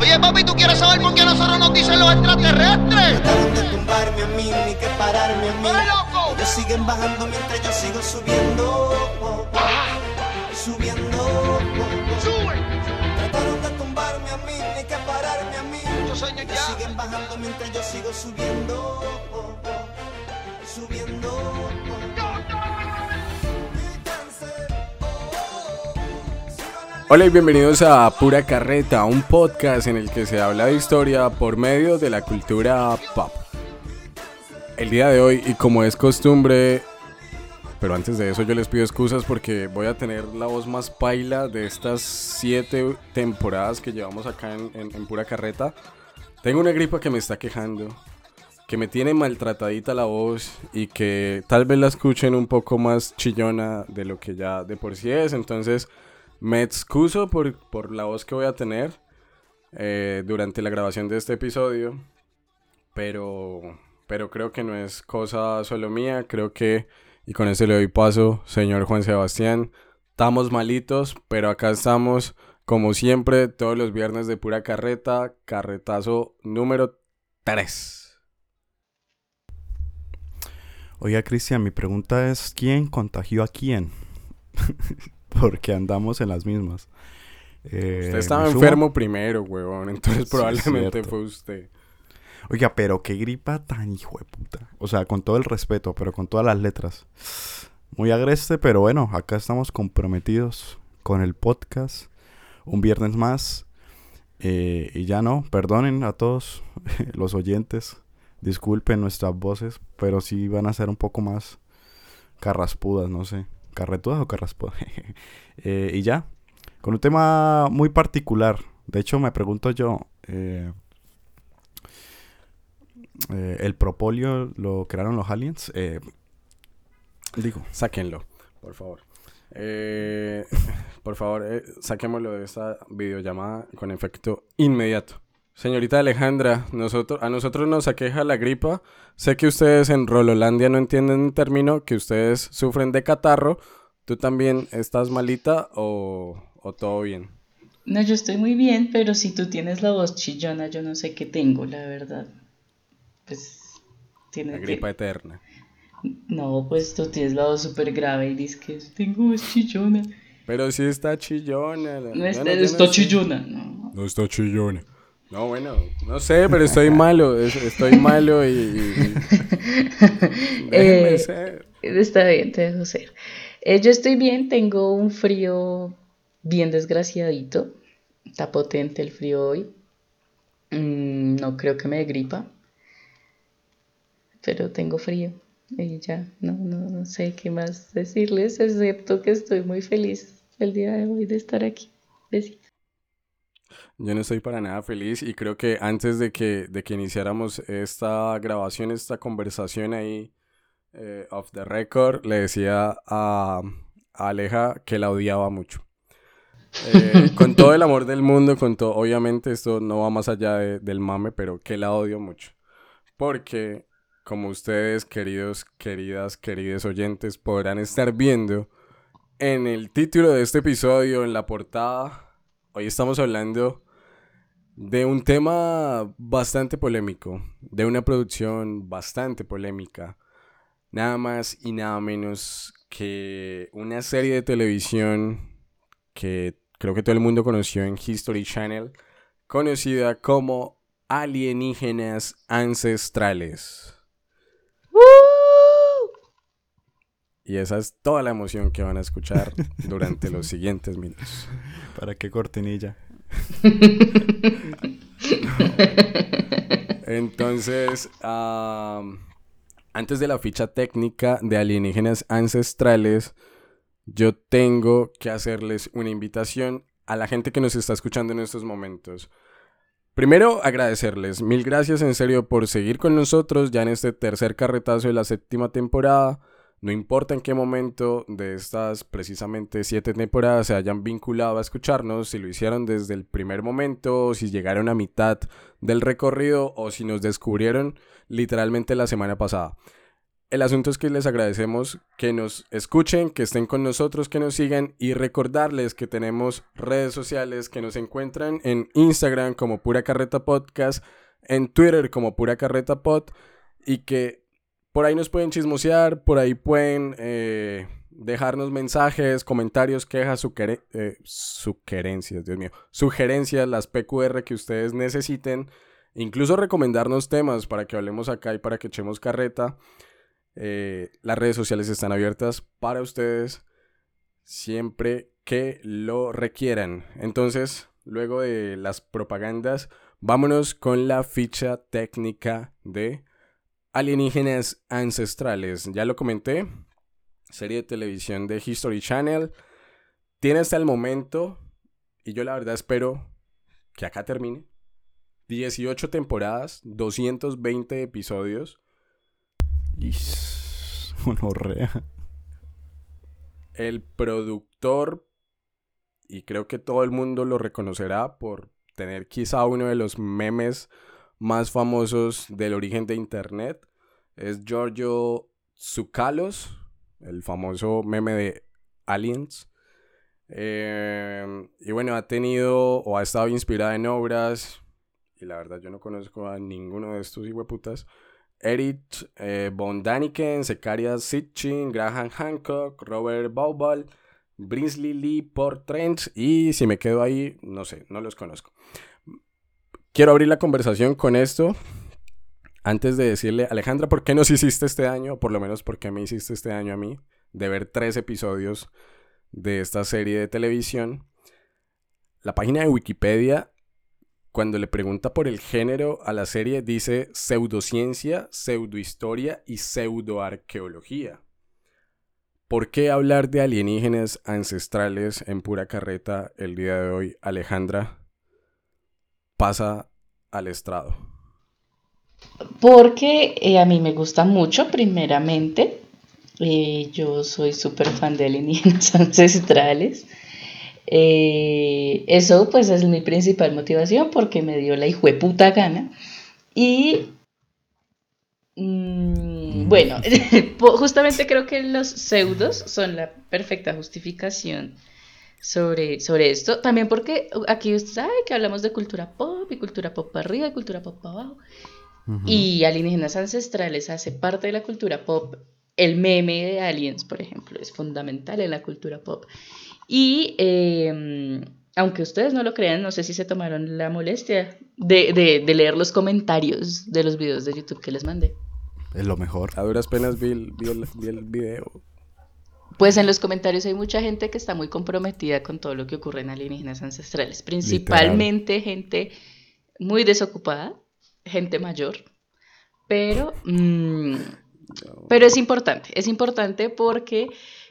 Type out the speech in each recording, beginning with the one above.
Oye, papi, ¿tú quieres saber por qué nosotros nos dicen los extraterrestres? Trataron de tumbarme a mí, ni que pararme a mí. ¡Ay, loco! Ellos siguen bajando mientras yo sigo subiendo. Subiendo. ¡Sube! Trataron de tumbarme a mí, ni que pararme a mí. Ellos siguen bajando mientras yo sigo subiendo. Subiendo. Hola y bienvenidos a Pura Carreta, un podcast en el que se habla de historia por medio de la cultura pop. El día de hoy, y como es costumbre, pero antes de eso yo les pido excusas porque voy a tener la voz más paila de estas siete temporadas que llevamos acá en, en- en Pura Carreta. Tengo una gripa que me está quejando, que me tiene maltratadita la voz y que tal vez la escuchen un poco más chillona de lo que ya de por sí es. Entonces me excuso por, por la voz que voy a tener eh, durante la grabación de este episodio. Pero, pero creo que no es cosa solo mía. Creo que, y con eso le doy paso, señor Juan Sebastián. Estamos malitos, pero acá estamos, como siempre, todos los viernes de pura carreta. Carretazo número 3. Oiga, Cristian, mi pregunta es, ¿quién contagió a quién? Porque andamos en las mismas. Eh, Usted estaba enfermo primero, huevón. Entonces probablemente fue usted. Oiga, pero qué gripa tan hijo de puta. O sea, con todo el respeto, pero con todas las letras. Muy agreste, pero bueno, acá estamos comprometidos con el podcast. Un viernes más. Eh, y ya no, perdonen a todos los oyentes. Disculpen nuestras voces, pero sí van a ser un poco más carraspudas, no sé. ¿Carretudas o carraspudas? Eh, y ya, con un tema muy particular. De hecho, me pregunto yo, eh, eh, ¿el propóleo lo crearon los aliens? Digo, Sáquenlo, por favor. Por favor, saquémoslo de esta videollamada con efecto inmediato. Señorita Alejandra, nosotros, a nosotros nos aqueja la gripa. Sé que ustedes en Rololandia no entienden el término, que ustedes sufren de catarro. ¿Tú también estás malita o, o todo bien? No, yo estoy muy bien, pero si tú tienes la voz chillona, yo no sé qué tengo, la verdad. Pues La tienes gripa eterna. No, pues tú tienes la voz súper grave y dices que tengo voz chillona. Pero sí está chillona. la- No está, no- está chillona, no. No está chillona. No, bueno, no sé, pero estoy malo. es- Estoy malo y. y- y- Déjenme Eh, ser. Está bien, te dejo ser. Eh, yo estoy bien, tengo un frío bien desgraciadito. Está potente el frío hoy. Mm, no creo que me dé gripa. Pero tengo frío. Y ya, no, no, no sé qué más decirles, excepto que estoy muy feliz el día de hoy de estar aquí. Besitos. Yo no estoy para nada feliz y creo que antes de que, de que iniciáramos esta grabación, esta conversación ahí eh, off the record, le decía a, Aleja que la odiaba mucho. Eh, con todo el amor del mundo, con todo, obviamente esto no va más allá de- del mame, pero que la odio mucho. Porque, como ustedes, queridos, queridas, queridos oyentes, podrán estar viendo en el título de este episodio, en la portada, hoy estamos hablando de un tema bastante polémico, de una producción bastante polémica, nada más y nada menos que una serie de televisión que creo que todo el mundo conoció en History Channel, conocida como Alienígenas Ancestrales. Y esa es toda la emoción que van a escuchar durante los siguientes minutos. ¿para qué cortinilla? Entonces, am, antes de la ficha técnica de alienígenas ancestrales, yo tengo que hacerles una invitación a la gente que nos está escuchando en estos momentos. Primero, agradecerles. Mil gracias en serio por seguir con nosotros ya en este tercer carretazo de la séptima temporada. No importa en qué momento de estas precisamente siete temporadas se hayan vinculado a escucharnos, si lo hicieron desde el primer momento, si llegaron a mitad del recorrido o si nos descubrieron literalmente la semana pasada. El asunto es que les agradecemos que nos escuchen, que estén con nosotros, que nos sigan y recordarles que tenemos redes sociales que nos encuentran en Instagram como Pura Carreta Podcast, en Twitter como Pura Carreta Pod y que por ahí nos pueden chismosear, por ahí pueden eh, dejarnos mensajes, comentarios, quejas, eh, sugerencias, Dios mío, sugerencias, las PQR que ustedes necesiten, incluso recomendarnos temas para que hablemos acá y para que echemos carreta. Eh, las redes sociales están abiertas para ustedes siempre que lo requieran. Entonces, luego de las propagandas, vámonos con la ficha técnica de alienígenas ancestrales. Ya lo comenté, serie de televisión de History Channel. Tiene hasta el momento, y yo la verdad espero que acá termine, 18 temporadas, 220 episodios. Monorrea. El productor, y creo que todo el mundo lo reconocerá por tener quizá uno de los memes más famosos del origen de Internet, es Giorgio Zucalos, el famoso meme de Aliens. Eh, y bueno, ha tenido o ha estado inspirada en obras, y la verdad yo no conozco a ninguno de estos hijueputas, Erich eh, von Daniken, Zechariah Sitchin, Graham Hancock, Robert Baubal, Brinsley Lee Portrent y si me quedo ahí, no sé, no los conozco. Quiero abrir la conversación con esto. Antes de decirle, Alejandra, ¿por qué nos hiciste este año? por lo menos, ¿por qué me hiciste este año a mí? De ver tres episodios de esta serie de televisión. La página de Wikipedia cuando le pregunta por el género a la serie, dice pseudociencia, pseudohistoria y pseudoarqueología. ¿Por qué hablar de alienígenas ancestrales en pura carreta el día de hoy, Alejandra? Pasa al estrado. Porque eh, a mí me gusta mucho, primeramente. Eh, yo soy súper fan de alienígenas ancestrales. Eh, eso pues es mi principal motivación porque me dio la puta gana. Y mm, mm. bueno, justamente creo que los pseudos son la perfecta justificación sobre, sobre esto. También porque aquí usted sabe que hablamos de cultura pop y cultura pop para arriba y cultura pop para abajo. Y alienígenas ancestrales hace parte de la cultura pop. El meme de aliens, por ejemplo, es fundamental en la cultura pop. Y em, aunque ustedes no lo crean, no sé si se tomaron la molestia de, leer los comentarios de los videos de YouTube que les mandé. Es lo mejor. A duras penas vi el, video. Pues en los comentarios hay mucha gente que está muy comprometida con todo lo que ocurre en alienígenas ancestrales. Principalmente gente muy desocupada, gente mayor. Pero, mm, pero es importante, es importante porque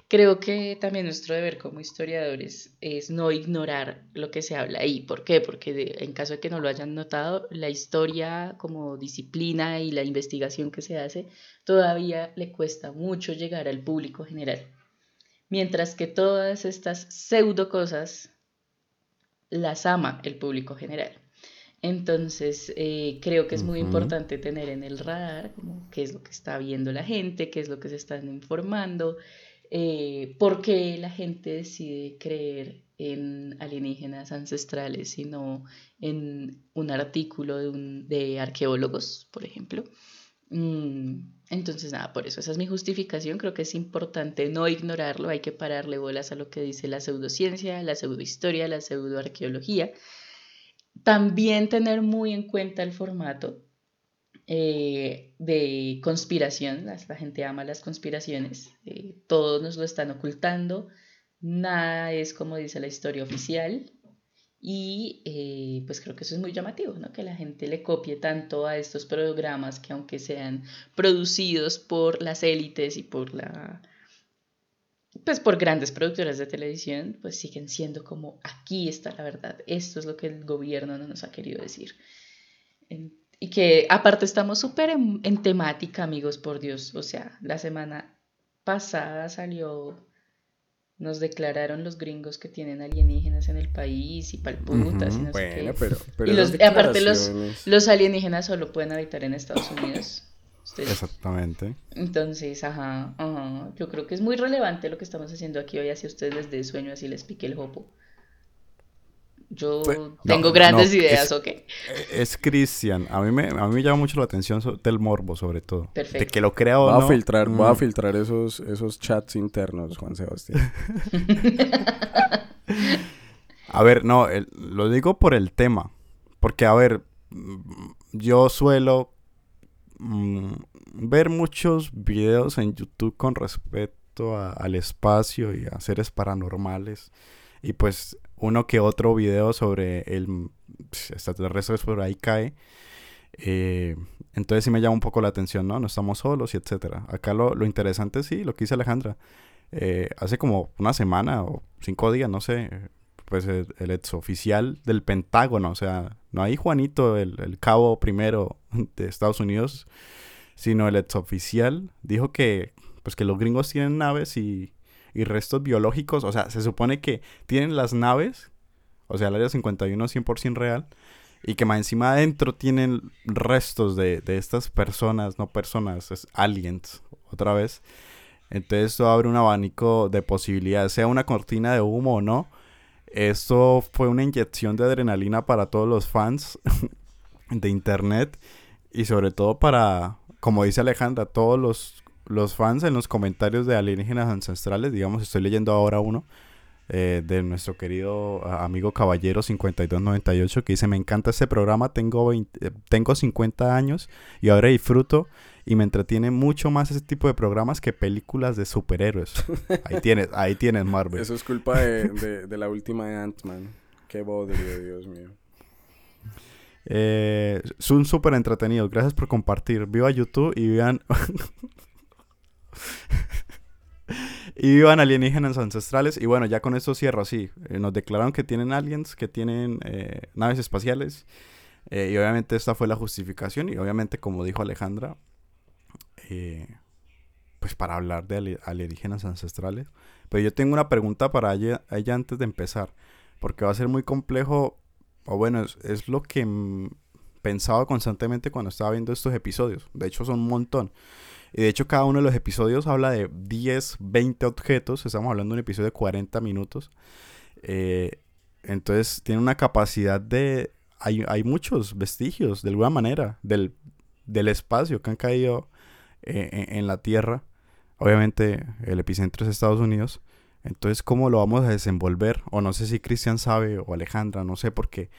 Creo que también nuestro deber como historiadores es no ignorar lo que se habla ahí. ¿Por qué? Porque en caso de que no lo hayan notado, la historia como disciplina y la investigación que se hace todavía le cuesta mucho llegar al público general. Mientras que todas estas pseudo cosas las ama el público general. Entonces, eh, creo que es muy importante tener en el radar qué es lo que está viendo la gente, qué es lo que se están informando, eh, por qué la gente decide creer en alienígenas ancestrales y no en un artículo de, arqueólogos, por ejemplo. Mm, entonces, nada, por eso esa es mi justificación. Creo que es importante no ignorarlo, hay que pararle bolas a lo que dice la pseudociencia, la pseudohistoria, la pseudoarqueología. También tener muy en cuenta el formato. Eh, de conspiración, la, gente ama las conspiraciones, eh, todos nos lo están ocultando, nada es como dice la historia oficial y eh, pues creo que eso es muy llamativo, ¿no? que la gente le copie tanto a estos programas que aunque sean producidos por las élites y por la pues por grandes productoras de televisión, pues siguen siendo como aquí está la verdad, esto es lo que el gobierno no nos ha querido decir. Y que aparte estamos súper en, temática, amigos, por Dios. O sea, la semana pasada salió, nos declararon los gringos que tienen alienígenas en el país y palputas y no sé qué. Pero, y los, aparte los, los alienígenas solo pueden habitar en Estados Unidos. Ustedes- Exactamente. Entonces, ajá, ajá. Yo creo que es muy relevante lo que estamos haciendo aquí hoy, así a ustedes les dé sueño, así les pique el jopo. Yo Pues, tengo no, grandes no, ideas, es- ¿ok? Es Cristian. A mí me, a mí me llama mucho la atención so- del morbo, sobre todo. De Perfecto. que lo crea o Voy a filtrar, voy a mm, filtrar esos, esos chats internos, Juan Sebastián. A ver, no, el- lo digo por el tema. Porque, a ver, mm, yo suelo mm, ver muchos videos en YouTube con respecto a- al espacio y a seres paranormales. Y pues uno que otro video sobre el extraterrestres por ahí cae. Eh, entonces sí me llama un poco la atención, ¿no? No estamos solos y etcétera. Acá lo, lo interesante sí, lo que dice Alejandra. Eh, hace como una semana o cinco días, no sé, pues el, el exoficial del Pentágono, o sea, no hay Juanito, el, el cabo primero de Estados Unidos, sino el exoficial dijo que, pues que los gringos tienen naves y, y restos biológicos, o sea, se supone que tienen las naves, o sea, el área 51 100% real, y que más encima adentro tienen restos de, de estas personas, no personas, es aliens, otra vez. Entonces esto abre un abanico de posibilidades, sea una cortina de humo o no. Esto fue una inyección de adrenalina para todos los fans de internet y sobre todo para, como dice Alejandra, todos los, los fans en los comentarios de alienígenas ancestrales, digamos, estoy leyendo ahora uno eh, de nuestro querido amigo Caballero 5298 que dice, me encanta este programa, tengo, 20 eh, tengo 50 años y ahora disfruto y me entretiene mucho más ese tipo de programas que películas de superhéroes. Ahí tienes, ahí tienes Marvel. Eso es culpa de, de- de la última de Ant-Man. Qué bodrio, Dios mío. Eh, son súper entretenidos. Gracias por compartir. Viva YouTube y vivan. y vivan alienígenas ancestrales. Y bueno, ya con esto cierro así. Eh, nos declararon que tienen aliens, que tienen eh, naves espaciales. Eh, y obviamente esta fue la justificación. Y obviamente, como dijo Alejandra, eh, pues para hablar de ali- alienígenas ancestrales. Pero yo tengo una pregunta para ella, ella antes de empezar. Porque va a ser muy complejo o bueno, es, es lo que pensaba constantemente cuando estaba viendo estos episodios. De hecho, son un montón. Y de hecho, cada uno de los episodios habla de 10, 20 objetos. Estamos hablando de un episodio de 40 minutos. Eh, entonces, tiene una capacidad de... Hay, hay muchos vestigios, de alguna manera, del, del espacio que han caído eh, en, en la Tierra. Obviamente, el epicentro es Estados Unidos. Entonces, ¿cómo lo vamos a desenvolver? O no sé si Cristian sabe o Alejandra, no sé, porque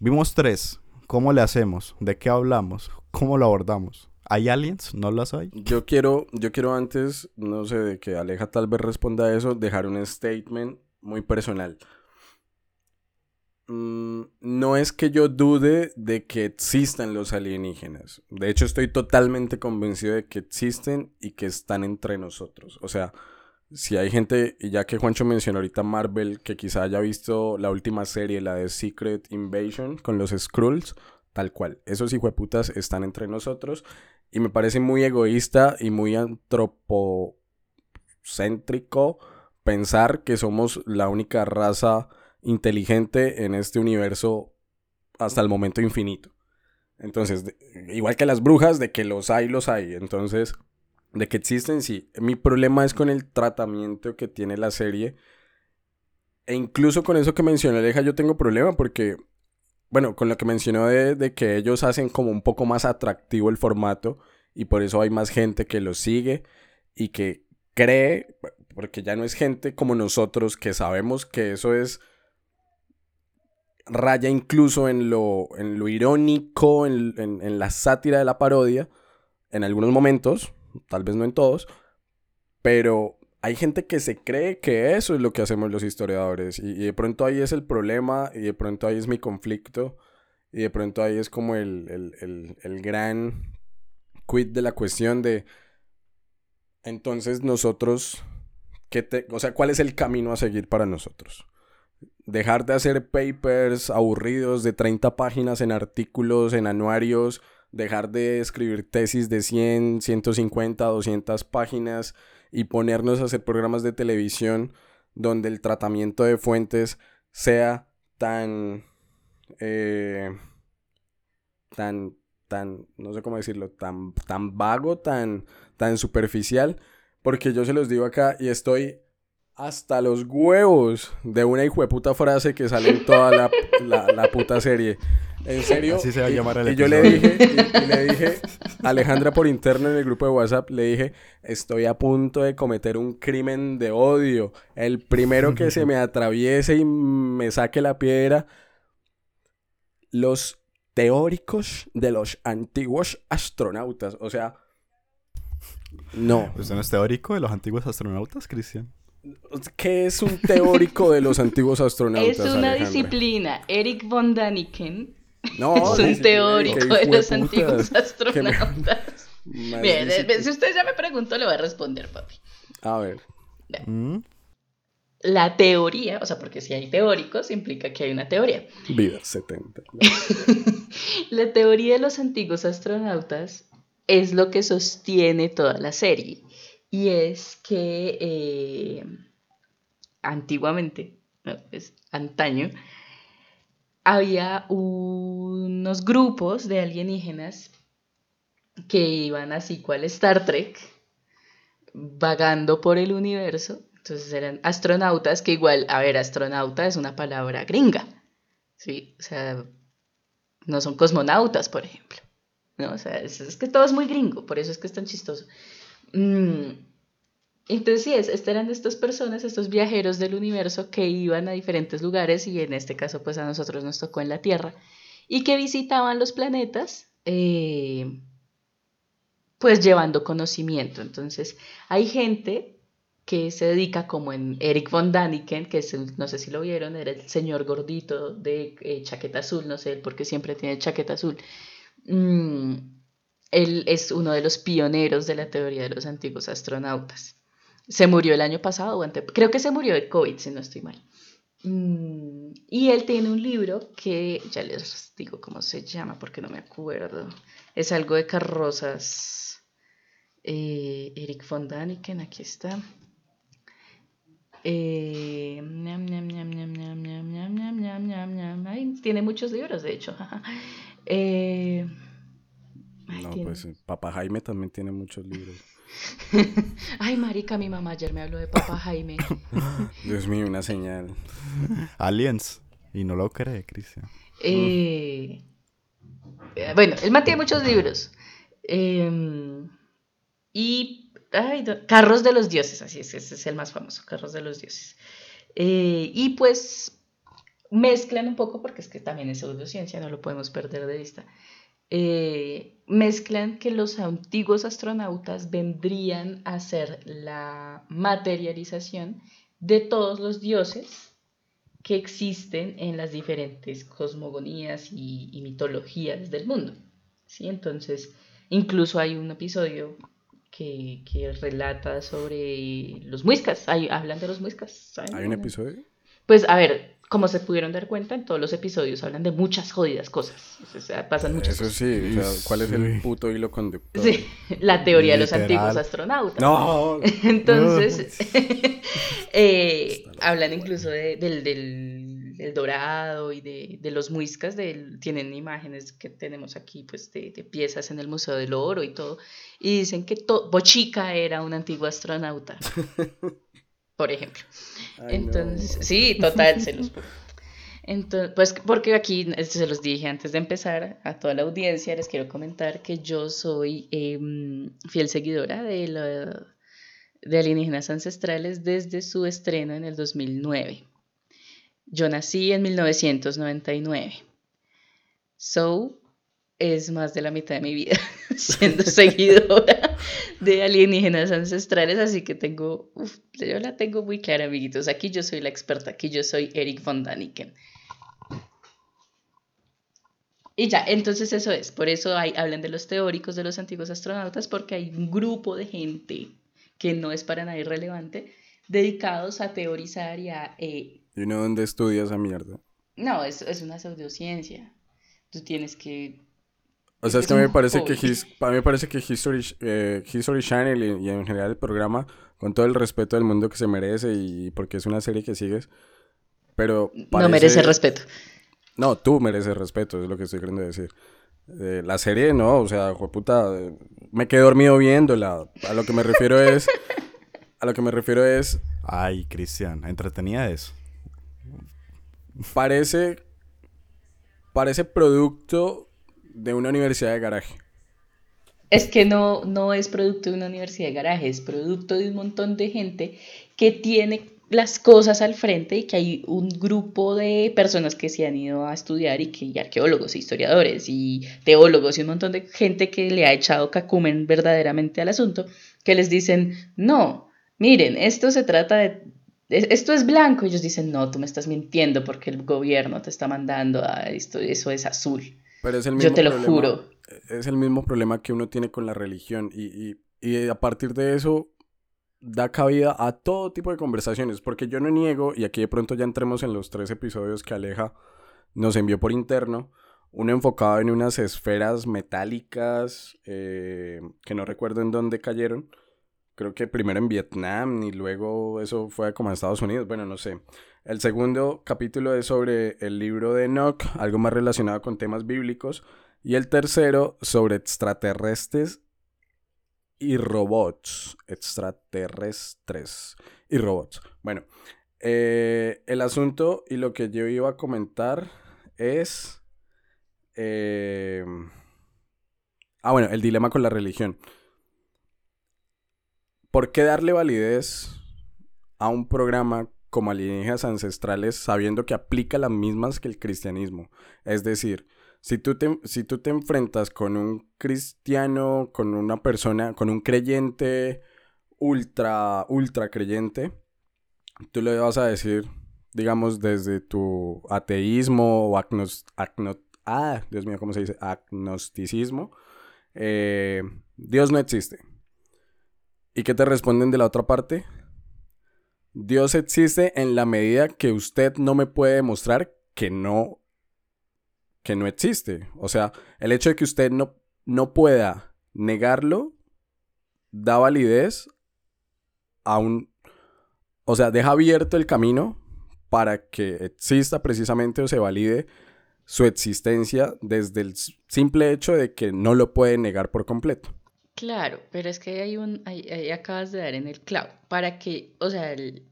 vimos tres. ¿Cómo le hacemos? ¿De qué hablamos? ¿Cómo lo abordamos? ¿Hay aliens? ¿No las hay? Yo quiero, yo quiero antes, no sé, de que Aleja tal vez responda a eso, dejar un statement muy personal. Mm, no es que yo dude de que existan los alienígenas. De hecho, estoy totalmente convencido de que existen y que están entre nosotros. O sea, si hay gente, y ya que Juancho mencionó ahorita Marvel, que quizá haya visto la última serie, la de Secret Invasion, con los Skrulls, tal cual. Esos hijueputas están entre nosotros. Y me parece muy egoísta y muy antropocéntrico pensar que somos la única raza inteligente en este universo hasta el momento infinito. Entonces, igual que las brujas, de que los hay, los hay. Entonces, de que existen, sí. Mi problema es con el tratamiento que tiene la serie. E incluso con eso que mencionó Aleja, yo tengo problema porque, bueno, con lo que mencionó de, de que ellos hacen como un poco más atractivo el formato y por eso hay más gente que lo sigue y que cree, porque ya no es gente como nosotros que sabemos que eso es raya incluso en lo, en lo irónico, en, en- en la sátira de la parodia, en algunos momentos, tal vez no en todos, pero hay gente que se cree que eso es lo que hacemos los historiadores y, de pronto ahí es el problema y de pronto ahí es mi conflicto y de pronto ahí es como el, el, el, el gran quid de la cuestión de entonces nosotros, ¿qué te, o sea, ¿cuál es el camino a seguir para nosotros? Dejar de hacer papers aburridos de 30 páginas en artículos, en anuarios, dejar de escribir tesis de 100, 150, 200 páginas y ponernos a hacer programas de televisión donde el tratamiento de fuentes sea tan, eh, tan tan, no sé cómo decirlo, tan, tan vago, tan, tan superficial, porque yo se los digo acá y estoy hasta los huevos de una puta frase que sale en toda la, la puta serie. En serio. Así se va a y- llamar el y yo le dije, y, y le dije, a Alejandra por interno en el grupo de WhatsApp, le dije, estoy a punto de cometer un crimen de odio. El primero que se me atraviese y me saque la piedra, los teóricos de los antiguos astronautas. O sea, no. ¿Usted no es teórico de los antiguos astronautas, Cristian? ¿Qué es un teórico de los antiguos astronautas? Es una Alejandra? disciplina. Eric von Daniken No, es un teórico de los antiguos me- astronautas. Bien, eh, si usted ya me preguntó, le voy a responder, papi. A ver. ¿Mm? La teoría, o sea, porque si hay teóricos, implica que hay una teoría. Vida 70. La teoría de los antiguos astronautas es lo que sostiene toda la serie. Y es que eh, antiguamente, no, es antaño, había unos grupos de alienígenas que iban así cual Star Trek, vagando por el universo. Entonces eran astronautas que igual, a ver, astronauta es una palabra gringa. Sí, o sea, no son cosmonautas, por ejemplo. ¿no? O sea, es, que todo es muy gringo, por eso es que es tan chistoso. Mm, Entonces, sí, es, eran estas personas, estos viajeros del universo que iban a diferentes lugares y en este caso, pues a nosotros nos tocó en la Tierra y que visitaban los planetas, eh, pues llevando conocimiento. Entonces, hay gente que se dedica como en Eric von Daniken, que es no sé si lo vieron, era el señor gordito de eh, chaqueta azul, no sé por qué siempre tiene chaqueta azul. Mm, él es uno de los pioneros de la teoría de los antiguos astronautas. Se murió el año pasado, creo que se murió de COVID, si no estoy mal. Y él tiene un libro que, ya les digo cómo se llama, porque no me acuerdo. Es algo de carrozas. Eric von Daniken, aquí está. Tiene muchos libros, de hecho ay, No, tiene- pues eh, Papá Jaime también tiene muchos libros. Ay, marica, mi mamá ayer me habló de Papá Jaime. Dios mío, una señal. Aliens. Y no lo cree, Cristian. Eh, eh, bueno, él mantiene muchos libros. Eh, y ay, no, Carros de los Dioses, así es, ese es el más famoso, Carros de los Dioses. Eh, y pues mezclan un poco, porque es que también es pseudociencia, no lo podemos perder de vista. Eh, mezclan que los antiguos astronautas vendrían a ser la materialización de todos los dioses que existen en las diferentes cosmogonías y, y mitologías del mundo. ¿sí? Entonces, incluso hay un episodio que, que relata sobre los muiscas. Hay- hablan de los muiscas. ¿saben? ¿Hay un episodio? Pues a ver, como se pudieron dar cuenta, en todos los episodios hablan de muchas jodidas cosas. O sea, pasan muchas Eso cosas. sí, o sea, ¿cuál es el puto hilo conductor? Sí, la teoría de los Literal. antiguos astronautas. No, Entonces, eh, hablan incluso de- del, del- del dorado y de, de los muiscas, del- tienen imágenes que tenemos aquí, pues, de, de piezas en el Museo del Oro y todo, y dicen que to- Bochica era un antiguo astronauta, por ejemplo. Ay, no. Entonces, sí, total, se los. Entonces, pues porque aquí eh, se los dije antes de empezar a toda la audiencia, les quiero comentar que yo soy em, fiel seguidora de, la- de Alienígenas Ancestrales desde su estreno en el 2009. Yo nací en 1999. So, es más de la mitad de mi vida siendo seguidora de alienígenas ancestrales, así que tengo, uf, yo la tengo muy clara, amiguitos. Aquí yo soy la experta, aquí yo soy Eric von Daniken. Y ya, entonces eso es, por eso hay, hablan de los teóricos de los antiguos astronautas, porque hay un grupo de gente que no es para nada irrelevante, dedicados a teorizar y a... eh, ¿Y uno dónde estudia esa mierda? no, es, es una pseudociencia. Tú tienes que... O sea, es Es que a mí me parece que, his- a mí me parece que History, eh, History Channel y, y en general el programa, con todo el respeto del mundo que se merece y porque es una serie que sigues, pero No parece- merece respeto. No, tú mereces respeto, es lo que estoy queriendo decir. Eh, la serie no, o sea, puta, me quedé dormido viéndola. A lo que me refiero es. A lo que me refiero es. Ay, Cristian, entretenida es. Parece. Parece producto de una universidad de garaje. Es que no, no es producto de una universidad de garaje, es producto de un montón de gente que tiene las cosas al frente y que hay un grupo de personas que se han ido a estudiar y que y arqueólogos, historiadores y teólogos y un montón de gente que le ha echado cacumen verdaderamente al asunto, que les dicen, no, miren, esto se trata de, esto es blanco. Y ellos dicen, no, tú me estás mintiendo porque el gobierno te está mandando a esto, eso es azul. Pero es el mismo Yo te lo juro. Es el mismo problema que uno tiene con la religión y, y, y a partir de eso da cabida a todo tipo de conversaciones, porque yo no niego, y aquí de pronto ya entremos en los tres episodios que Aleja nos envió por interno, uno enfocado en unas esferas metálicas eh, que no recuerdo en dónde cayeron, creo que primero en Vietnam y luego eso fue como en Estados Unidos, bueno, no sé. El segundo capítulo es sobre el libro de Enoch, algo más relacionado con temas bíblicos, y el tercero sobre extraterrestres y robots extraterrestres y robots. Bueno, eh, el asunto y lo que yo iba a comentar es... Eh, ah, bueno, el dilema con la religión. ¿Por qué darle validez a un programa como alienígenas ancestrales sabiendo que aplica las mismas que el cristianismo? Es decir, si tú, te, si tú te enfrentas con un cristiano, con una persona, con un creyente ultra, ultra creyente, tú le vas a decir, digamos, desde tu ateísmo o agnos, ah, Dios mío, ¿cómo se dice? Agnosticismo, eh, Dios no existe. ¿Y qué te responden de la otra parte? Dios existe en la medida que usted no me puede demostrar que no que no existe. O sea, el hecho de que usted no, no pueda negarlo da validez a un... O sea, deja abierto el camino para que exista precisamente o se valide su existencia desde el simple hecho de que no lo puede negar por completo. Claro, pero es que hay un, ahí, acabas de dar en el clavo, para que, o sea, el,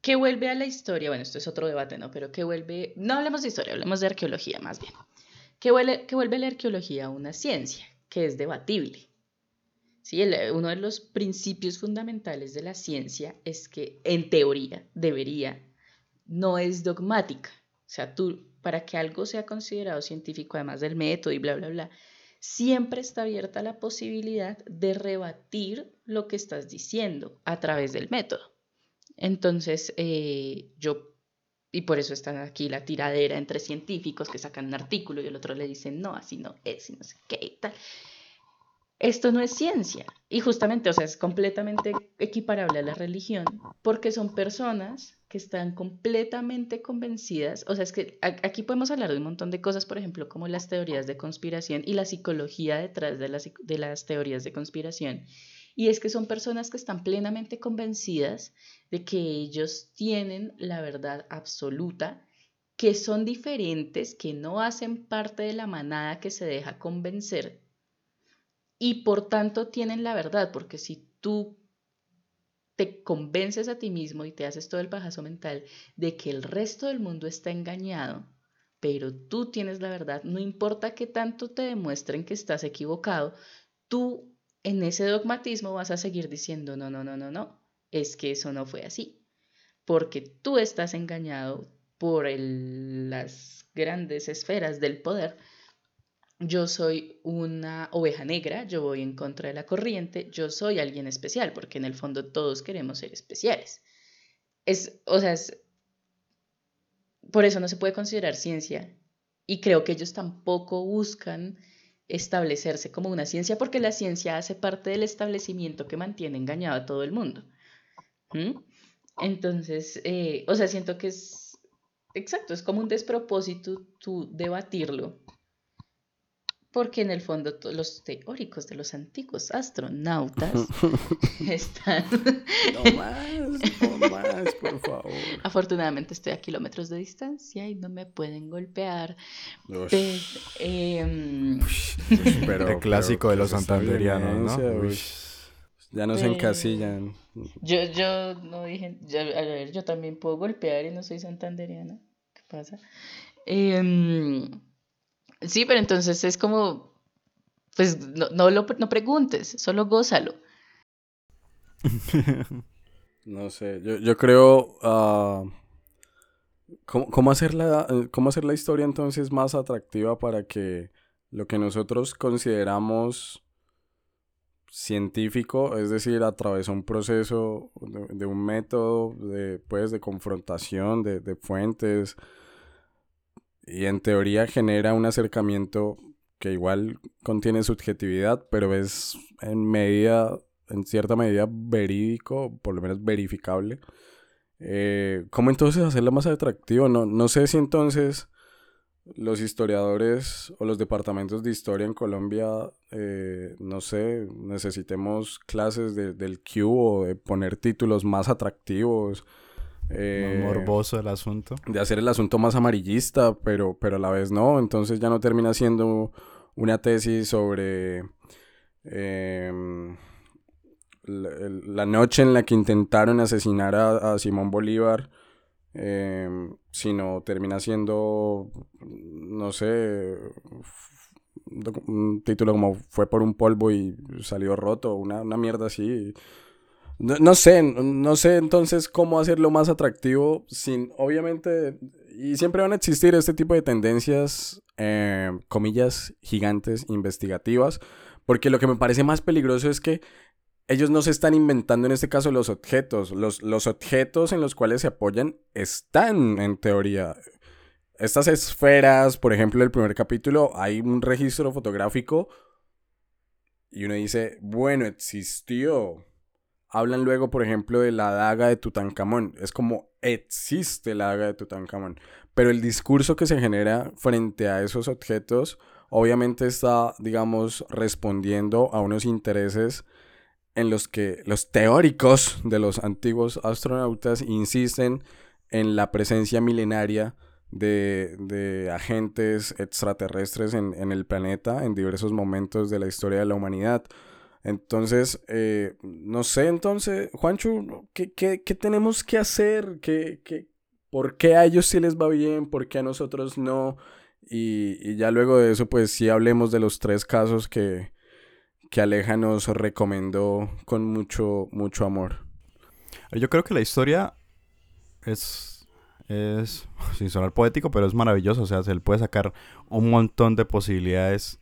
¿Qué vuelve a la historia? Bueno, esto es otro debate, ¿no? Pero ¿qué vuelve? No hablemos de historia, hablemos de arqueología más bien. ¿Qué vuelve, vuelve la arqueología a una ciencia? Que es debatible. ¿Sí? uno de los principios fundamentales de la ciencia es que, en teoría, debería, no es dogmática. O sea, tú, para que algo sea considerado científico, además del método y bla, bla, bla, siempre está abierta la posibilidad de rebatir lo que estás diciendo a través del método. Entonces, eh, yo, y por eso está aquí la tiradera entre científicos que sacan un artículo y el otro le dicen, no, así no es, y no sé qué y tal. Esto no es ciencia. Y justamente, o sea, es completamente equiparable a la religión, porque son personas que están completamente convencidas. O sea, es que aquí podemos hablar de un montón de cosas, por ejemplo, como las teorías de conspiración y la psicología detrás de las, de las teorías de conspiración y es que son personas que están plenamente convencidas de que ellos tienen la verdad absoluta, que son diferentes, que no hacen parte de la manada que se deja convencer y por tanto tienen la verdad, porque si tú te convences a ti mismo y te haces todo el pajazo mental de que el resto del mundo está engañado, pero tú tienes la verdad, no importa que tanto te demuestren que estás equivocado, tú en ese dogmatismo vas a seguir diciendo, no, no, no, no, no, es que eso no fue así, porque tú estás engañado por las grandes esferas del poder. Yo soy una oveja negra, yo voy en contra de la corriente, yo soy alguien especial, porque en el fondo todos queremos ser especiales. Es, o sea, es, por eso no se puede considerar ciencia y creo que ellos tampoco buscan establecerse como una ciencia porque la ciencia hace parte del establecimiento que mantiene engañado a todo el mundo. Entonces, eh, o sea, siento que es exacto, es como un despropósito tú debatirlo porque en el fondo los teóricos de los antiguos astronautas están... No más, no más, por favor. Afortunadamente estoy a kilómetros de distancia y no me pueden golpear. Ush, em, pero- el clásico pero de los ¿qué es esta santanderianos, ¿no? Ush, Ya nos Pe- encasillan. yo, yo no dije, yo- a ver, yo también puedo golpear y no soy santanderiana. ¿Qué pasa? Em, sí, pero entonces es como, pues no, no lo no preguntes, solo gózalo. No sé, yo, yo creo... ah, ¿cómo, cómo hacer la, ¿Cómo hacer la historia entonces más atractiva para que lo que nosotros consideramos científico, es decir, a través de un proceso, de, de un método de, pues, de confrontación, de, de fuentes, y en teoría genera un acercamiento que igual contiene subjetividad, pero es en medida, en cierta medida verídico, por lo menos verificable. Eh, ¿Cómo entonces hacerlo más atractivo? No, no sé si entonces los historiadores o los departamentos de historia en Colombia, eh, no sé, necesitemos clases de- del Q o de poner títulos más atractivos. Eh, morboso el asunto. de hacer el asunto más amarillista, pero, pero a la vez no. Entonces ya no termina siendo una tesis sobre em, la, noche en la que intentaron asesinar a, a Simón Bolívar, em, sino termina siendo, no sé, un título como fue por un polvo y salió roto, una, una mierda así. No, no sé, no sé entonces cómo hacerlo más atractivo sin, obviamente, y siempre van a existir este tipo de tendencias, eh, comillas, gigantes, investigativas, porque lo que me parece más peligroso es que ellos no se están inventando en este caso los objetos, los, los objetos en los cuales se apoyan están en teoría. Estas esferas, por ejemplo, el primer capítulo, hay un registro fotográfico y uno dice, bueno, existió. Hablan luego, por ejemplo, de la daga de Tutankamón. Es como existe la daga de Tutankamón. Pero el discurso que se genera frente a esos objetos obviamente está, digamos, respondiendo a unos intereses en los que los teóricos de los antiguos astronautas insisten en la presencia milenaria de, de agentes extraterrestres en, en el planeta en diversos momentos de la historia de la humanidad. Entonces, eh, no sé, entonces, Juancho, ¿qué, qué, qué tenemos que hacer? ¿Qué, qué, ¿Por qué a ellos sí les va bien? ¿Por qué a nosotros no? Y, y ya luego de eso, pues sí hablemos de los tres casos que, que Aleja nos recomendó con mucho, mucho amor. Yo creo que la historia es, es, sin sonar poético, pero es maravilloso. O sea, se le puede sacar un montón de posibilidades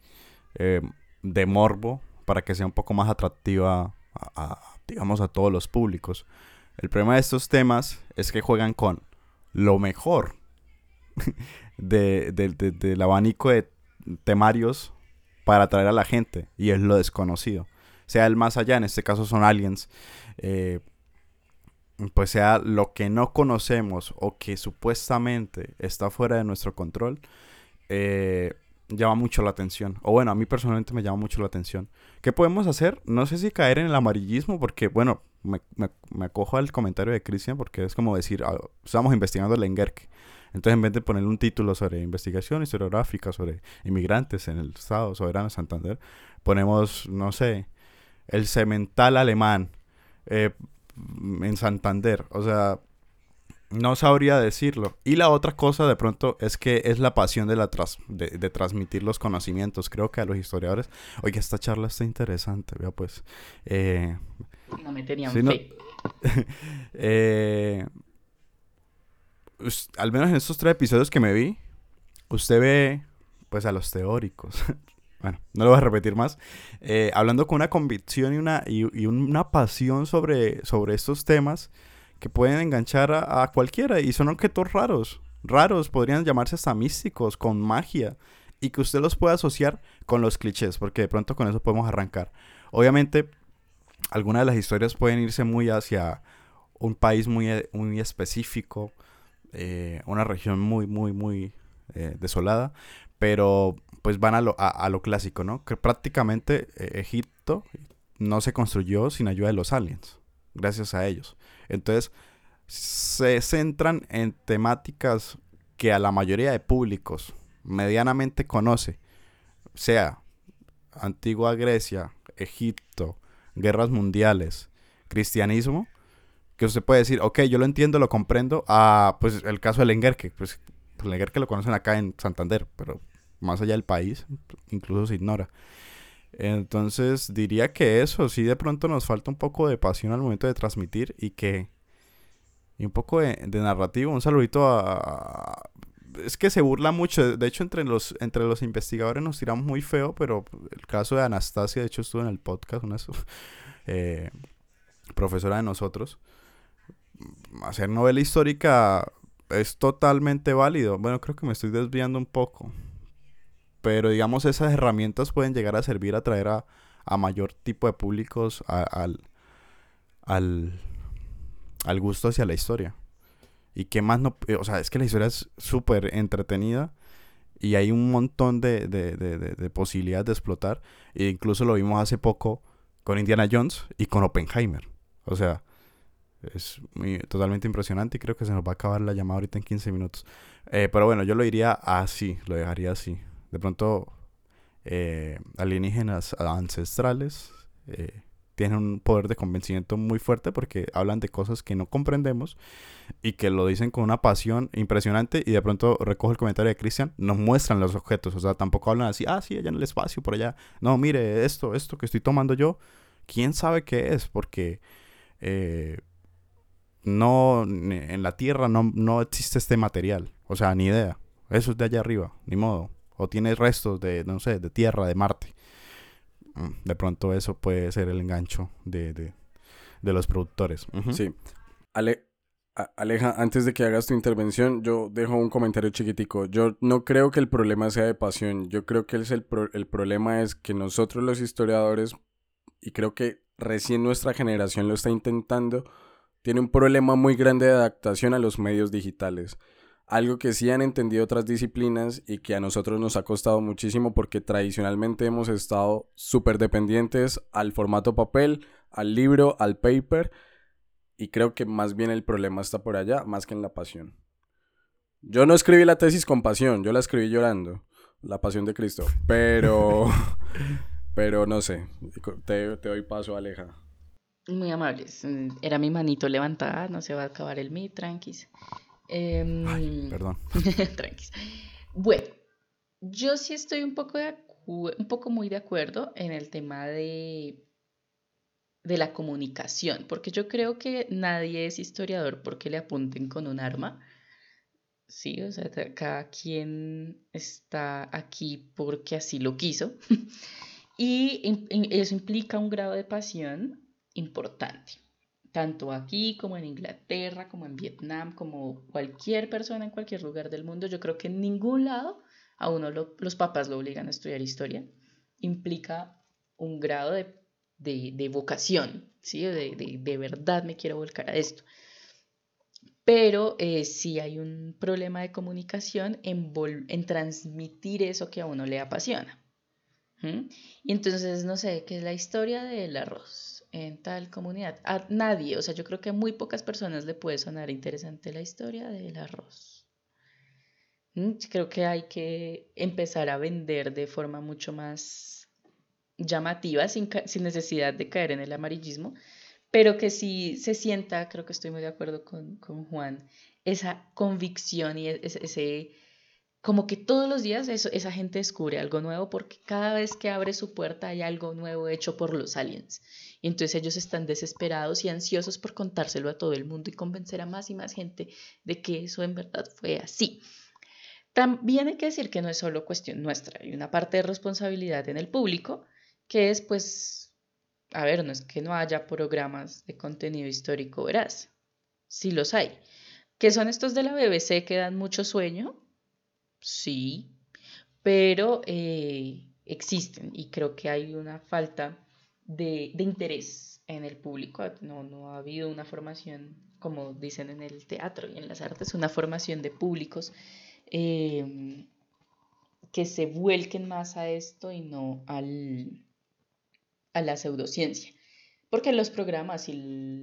eh, de morbo para que sea un poco más atractiva, a, digamos, a todos los públicos. El problema de estos temas es que juegan con lo mejor de, del abanico de temarios para atraer a la gente, y es lo desconocido. Sea el más allá, en este caso son aliens, eh, pues sea lo que no conocemos o que supuestamente está fuera de nuestro control, eh, llama mucho la atención. O bueno, a mí personalmente me llama mucho la atención. ¿Qué podemos hacer? No sé si caer en el amarillismo, porque bueno, me, me, me acojo al comentario de Cristian, porque es como decir, ah, estamos investigando el Engerque. Entonces, en vez de ponerle un título sobre investigación historiográfica sobre inmigrantes en el Estado soberano de Santander, ponemos, no sé, el cemental alemán eh, en Santander. O sea, no sabría decirlo. Y la otra cosa de pronto es que es la pasión de, la tras de, de, transmitir los conocimientos. Creo que a los historiadores, oye, esta charla está interesante, vea pues. Eh, no me tenían sí, fe. No, eh, al menos en estos tres episodios que me vi, usted ve pues a los teóricos. bueno, no lo voy a repetir más. Eh, hablando con una convicción y una, y, y una pasión sobre, sobre estos temas que pueden enganchar a, cualquiera y son objetos raros. Raros, podrían llamarse hasta místicos, con magia. Y que usted los pueda asociar con los clichés, porque de pronto con eso podemos arrancar. Obviamente, algunas de las historias pueden irse muy hacia un país muy, muy específico, eh, una región muy, muy, muy eh, desolada, pero pues van a lo, a, lo clásico, ¿no? Que prácticamente eh, Egipto no se construyó sin ayuda de los aliens, gracias a ellos. Entonces, se centran en temáticas que a la mayoría de públicos medianamente conoce, sea antigua Grecia, Egipto, guerras mundiales, cristianismo, que usted puede decir, ok, yo lo entiendo, lo comprendo, a pues el caso del Engerque, pues, pues el Engerque lo conocen acá en Santander, pero más allá del país, incluso se ignora. Entonces diría que eso, sí de pronto nos falta un poco de pasión al momento de transmitir y que... Y un poco de, de narrativo, un saludito a, es que se burla mucho. De hecho, entre los, entre los investigadores nos tiramos muy feo, pero el caso de Anastasia, de hecho, estuvo en el podcast, una eh, profesora de nosotros. Hacer novela histórica es totalmente válido. Bueno, creo que me estoy desviando un poco. Pero digamos, esas herramientas pueden llegar a servir a traer a, mayor tipo de públicos al, al, al gusto hacia la historia. Y qué más no... Eh, o sea, es que la historia es súper entretenida y hay un montón de, de, de, de, posibilidades de explotar. E incluso lo vimos hace poco con Indiana Jones y con Oppenheimer. O sea, es totalmente impresionante y creo que se nos va a acabar la llamada ahorita en 15 minutos. Eh, pero bueno, yo lo diría así, lo dejaría así. De pronto, eh, alienígenas ancestrales, eh, tienen un poder de convencimiento muy fuerte porque hablan de cosas que no comprendemos y que lo dicen con una pasión impresionante y de pronto recojo el comentario de Cristian, nos muestran los objetos, o sea, tampoco hablan así, ah, sí, allá en el espacio, por allá. No, mire, esto, esto que estoy tomando yo, ¿quién sabe qué es? Porque eh, no, en la Tierra no, no existe este material, o sea, ni idea. Eso es de allá arriba, ni modo. O tiene restos de, no sé, de Tierra, de Marte. Mm, de pronto eso puede ser el engancho de, de, los productores. Sí. Ale, Aleja, antes de que hagas tu intervención, yo dejo un comentario chiquitico. Yo no creo que el problema sea de pasión. Yo creo que el, el problema es que nosotros los historiadores, y creo que recién nuestra generación lo está intentando, tiene un problema muy grande de adaptación a los medios digitales algo que sí han entendido otras disciplinas y que a nosotros nos ha costado muchísimo porque tradicionalmente hemos estado súper dependientes al formato papel, al libro, al paper y creo que más bien el problema está por allá más que en la pasión. Yo no escribí la tesis con pasión, yo la escribí llorando, la pasión de Cristo, pero, pero no sé, te, te doy paso Aleja. Muy amables, era mi manito levantada, no se va a acabar el mi, tranquis. Em, perdón. Bueno, yo sí estoy un poco, de un poco muy de acuerdo en el tema de, de la comunicación, porque yo creo que nadie es historiador porque le apunten con un arma. Sí, o sea, cada quien está aquí porque así lo quiso. y eso implica un grado de pasión importante tanto aquí como en Inglaterra, como en Vietnam, como cualquier persona en cualquier lugar del mundo, yo creo que en ningún lado a uno los papás lo obligan a estudiar historia. Implica un grado de, vocación, ¿sí? De, de, verdad me quiero volcar a esto. Pero eh, sí hay un problema de comunicación en, en transmitir eso que a uno le apasiona. Y entonces, no sé, ¿qué es la historia del arroz? En tal comunidad. A nadie, o sea, yo creo que a muy pocas personas le puede sonar interesante la historia del arroz. Mm, creo que hay que empezar a vender de forma mucho más llamativa, sin, necesidad de caer en el amarillismo, pero que si se sienta, creo que estoy muy de acuerdo con, Juan, esa convicción y ese, como que todos los días esa gente descubre algo nuevo porque cada vez que abre su puerta hay algo nuevo hecho por los aliens entonces ellos están desesperados y ansiosos por contárselo a todo el mundo y convencer a más y más gente de que eso en verdad fue así. También hay que decir que no es solo cuestión nuestra, hay una parte de responsabilidad en el público, que es pues, a ver, no es que no haya programas de contenido histórico veraz, sí los hay. ¿Qué son estos de la BBC que dan mucho sueño? Sí, pero eh, existen y creo que hay una falta de, interés en el público. No, no ha habido una formación, como dicen en el teatro y en las artes, una formación de públicos em, que se vuelquen más a esto y no al, a la pseudociencia. Porque los programas y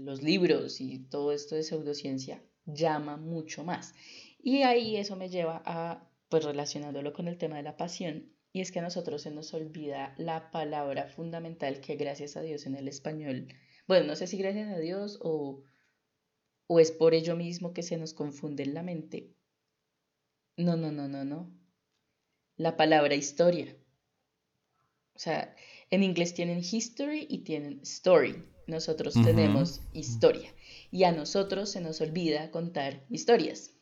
los libros y todo esto de pseudociencia llama mucho más. Y ahí eso me lleva a, pues relacionándolo con el tema de la pasión, y es que a nosotros se nos olvida la palabra fundamental que gracias a Dios en el español, bueno, no sé si gracias a Dios o, o es por ello mismo que se nos confunde en la mente. No, no, no, no, no. La palabra historia. O sea, en inglés tienen history y tienen story. Nosotros tenemos historia. Y a nosotros se nos olvida contar historias.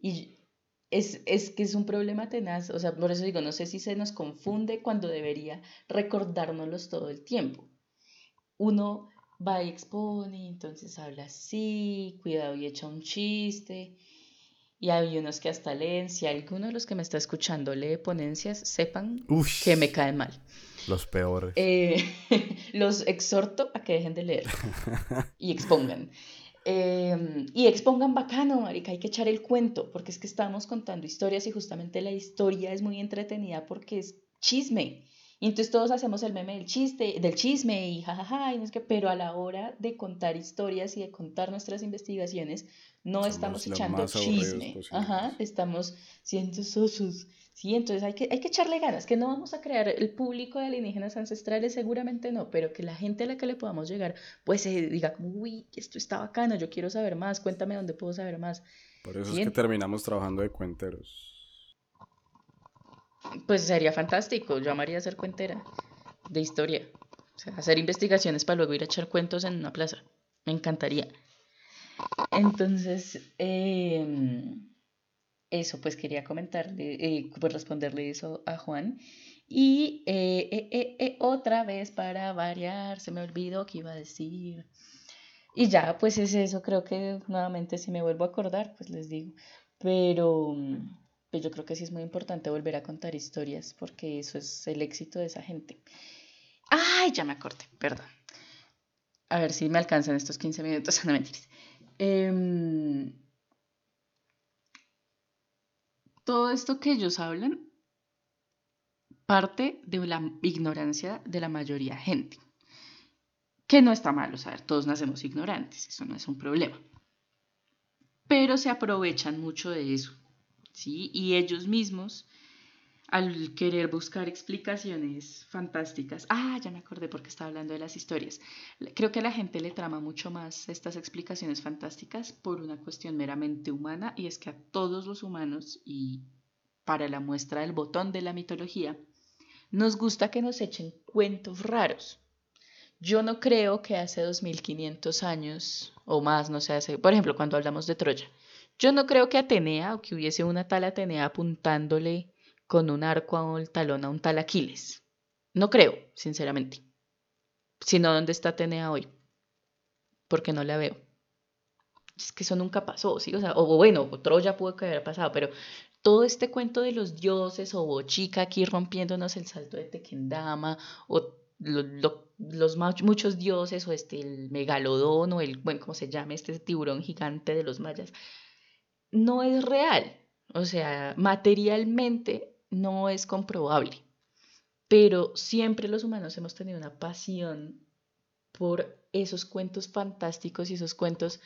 Y es, es, que es un problema tenaz. O sea, por eso digo, no sé si se nos confunde cuando debería recordárnoslos todo el tiempo. Uno va y expone, entonces habla así, cuidado y echa un chiste. Y hay unos que hasta leen. Si alguno de los que me está escuchando lee ponencias, sepan que me cae mal. Los peores. Eh, los exhorto a que dejen de leer y expongan. Em, y expongan bacano, marica, hay que echar el cuento, porque es que estamos contando historias y justamente la historia es muy entretenida porque es chisme. Y entonces todos hacemos el meme del chiste, del chisme y jajaja, y no es que, pero a la hora de contar historias y de contar nuestras investigaciones, no estamos echando chisme. Ajá, estamos siendo sosos. Sí, entonces hay que, hay que echarle ganas, que no vamos a crear el público de alienígenas ancestrales, seguramente no, pero que la gente a la que le podamos llegar, pues se diga como, uy, esto está bacano, yo quiero saber más, cuéntame dónde puedo saber más. Por eso es que terminamos trabajando de cuenteros. Pues sería fantástico, yo amaría ser cuentera de historia, o sea, hacer investigaciones para luego ir a echar cuentos en una plaza, me encantaría. Entonces, eh, eso pues quería comentarle, eh, pues responderle eso a Juan. Y eh, eh, eh, otra vez para variar, se me olvidó que iba a decir. Y ya, pues es eso, creo que nuevamente si me vuelvo a acordar, pues les digo. Pero pues yo creo que sí es muy importante volver a contar historias, porque eso es el éxito de esa gente. Ay, ya me acordé, perdón. A ver si me alcanzan estos 15 minutos, no mentiras. Eh, todo esto que ellos hablan parte de la ignorancia de la mayoría gente. Que no está mal, o todos nacemos ignorantes, eso no es un problema. Pero se aprovechan mucho de eso, ¿sí? Y ellos mismos al querer buscar explicaciones fantásticas. Ah, ya me acordé porque estaba hablando de las historias. Creo que a la gente le trama mucho más estas explicaciones fantásticas por una cuestión meramente humana y es que a todos los humanos y para la muestra del botón de la mitología, nos gusta que nos echen cuentos raros. Yo no creo que hace 2500 años o más, no sé, hace, por ejemplo, cuando hablamos de Troya, yo no creo que Atenea o que hubiese una tal Atenea apuntándole con un arco a un talón a un tal Aquiles. No creo, sinceramente. Sino dónde está Atenea hoy. Porque no la veo. Es que eso nunca pasó, ¿sí? O sea, o bueno, Troya pudo haber pasado, pero todo este cuento de los dioses o Bochica aquí rompiéndonos el salto de Tequendama o los muchos dioses o este el megalodón o el, bueno, ¿cómo se llama? Este tiburón gigante de los mayas, no es real. O sea, materialmente no es comprobable, pero siempre los humanos hemos tenido una pasión por esos cuentos fantásticos y esos cuentos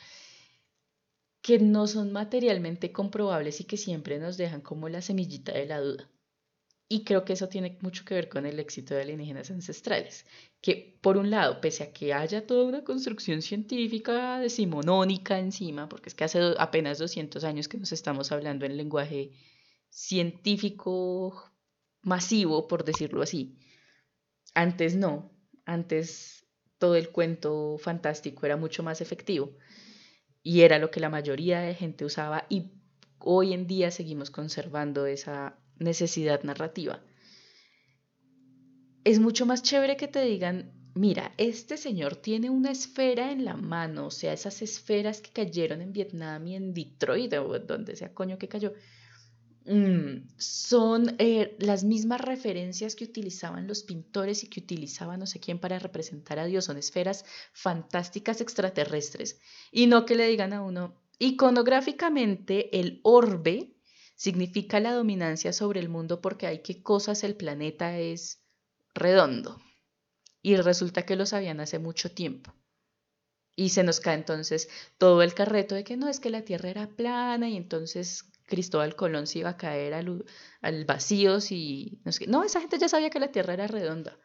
que no son materialmente comprobables y que siempre nos dejan como la semillita de la duda. Y creo que eso tiene mucho que ver con el éxito de alienígenas ancestrales, que por un lado, pese a que haya toda una construcción científica decimonónica encima, porque es que hace apenas 200 años que nos estamos hablando en lenguaje científico masivo, por decirlo así. Antes no, antes todo el cuento fantástico era mucho más efectivo y era lo que la mayoría de gente usaba y hoy en día seguimos conservando esa necesidad narrativa. Es mucho más chévere que te digan, mira, este señor tiene una esfera en la mano, o sea, esas esferas que cayeron en Vietnam y en Detroit, o donde sea coño que cayó, Mm, son eh, las mismas referencias que utilizaban los pintores y que utilizaban no sé quién para representar a Dios. Son esferas fantásticas extraterrestres. Y no que le digan a uno, iconográficamente el orbe significa la dominancia sobre el mundo porque hay que cosas el planeta es redondo. Y resulta que lo sabían hace mucho tiempo. Y se nos cae entonces todo el carreto de que no, es que la Tierra era plana y entonces Cristóbal Colón se iba a caer al, vacío si... No, esa gente ya sabía que la Tierra era redonda.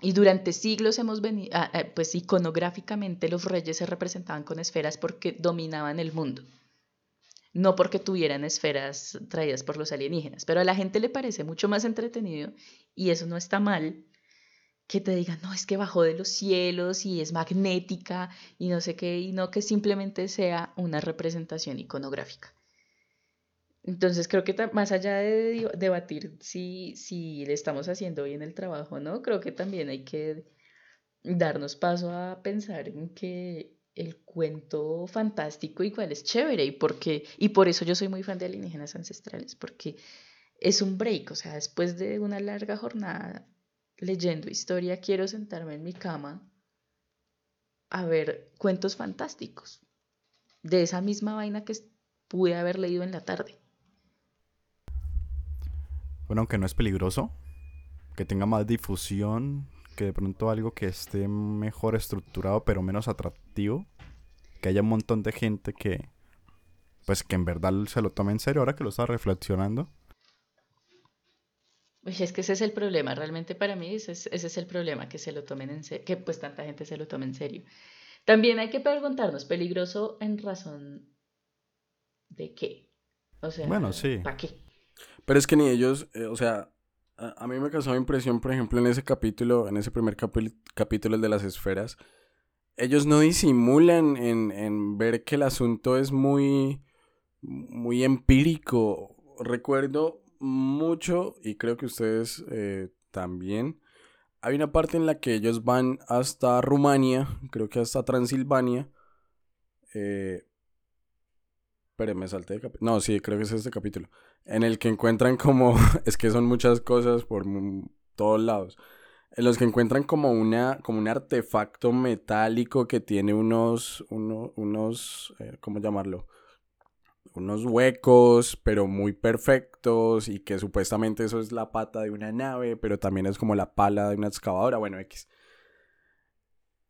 Y durante siglos hemos venido, ah, ah, pues iconográficamente los reyes se representaban con esferas porque dominaban el mundo. No porque tuvieran esferas traídas por los alienígenas. Pero a la gente le parece mucho más entretenido y eso no está mal que te digan, no, es que bajó de los cielos y es magnética y no sé qué, y no que simplemente sea una representación iconográfica. Entonces creo que más allá de debatir si, si le estamos haciendo bien el trabajo, ¿no? Creo que también hay que darnos paso a pensar en que el cuento fantástico igual es chévere y porque y por eso yo soy muy fan de alienígenas ancestrales porque es un break, o sea, después de una larga jornada leyendo historia, quiero sentarme en mi cama a ver cuentos fantásticos de esa misma vaina que pude haber leído en la tarde. Bueno, aunque no es peligroso, que tenga más difusión, que de pronto algo que esté mejor estructurado pero menos atractivo, que haya un montón de gente que pues que en verdad se lo tome en serio ahora que lo está reflexionando es que ese es el problema, realmente para mí ese es, el problema, que se lo tomen en serio, que pues tanta gente se lo tome en serio. También hay que preguntarnos, ¿peligroso en razón de qué? O sea, bueno, sí. ¿para qué? Pero es que ni ellos, eh, o sea, a, mí me causó impresión, por ejemplo, en ese capítulo, en ese primer capítulo, el de las esferas, ellos no disimulan en, en ver que el asunto es muy, muy empírico. Recuerdo mucho, y creo que ustedes eh, también, hay una parte en la que ellos van hasta Rumania, creo que hasta Transilvania. Eh, pero me salté de capítulo. No, sí, creo que es este capítulo. En el que encuentran como. es que son muchas cosas por todos lados. En los que encuentran como una. como un artefacto metálico que tiene unos. unos. Eh, ¿Cómo llamarlo? unos huecos, pero muy perfectos, y que supuestamente eso es la pata de una nave, pero también es como la pala de una excavadora, bueno, X.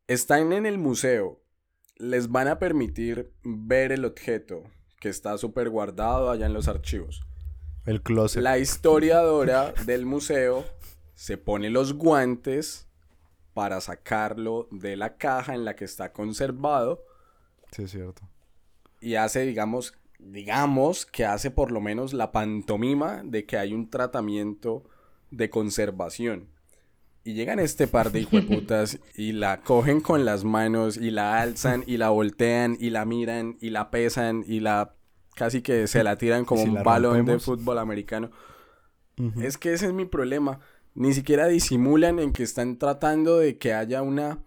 Están en el museo, les van a permitir ver el objeto que está súper guardado allá en los archivos. El closet. La historiadora del museo se pone los guantes para sacarlo de la caja en la que está conservado. Sí, es cierto. Y hace, digamos, digamos que hace por lo menos la pantomima de que hay un tratamiento de conservación. Y llegan este par de hijueputas y la cogen con las manos y la alzan y la voltean y la miran y la pesan y la casi que se la tiran como un balón de fútbol americano. Es que ese es mi problema. Ni siquiera disimulan en que están tratando de que haya una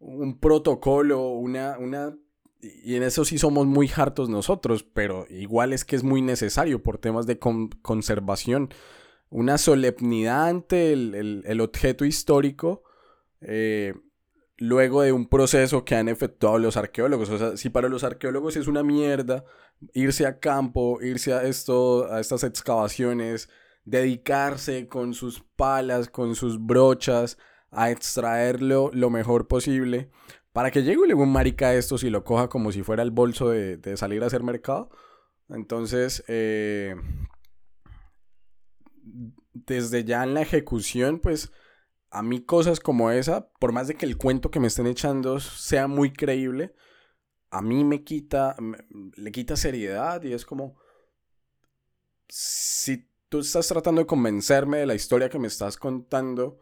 un protocolo, una, una y en eso sí somos muy hartos nosotros, pero igual es que es muy necesario por temas de conservación. Una solemnidad ante el, objeto histórico eh, luego de un proceso que han efectuado los arqueólogos. O sea, si para los arqueólogos es una mierda irse a campo, irse a, esto, a estas excavaciones, dedicarse con sus palas, con sus brochas, a extraerlo lo mejor posible para que llegue un marica a estos y lo coja como si fuera el bolso de, salir a hacer mercado. Entonces, eh, desde ya en la ejecución, pues a mí cosas como esa, por más de que el cuento que me estén echando sea muy creíble, a mí me quita, le quita seriedad y es como, si tú estás tratando de convencerme de la historia que me estás contando,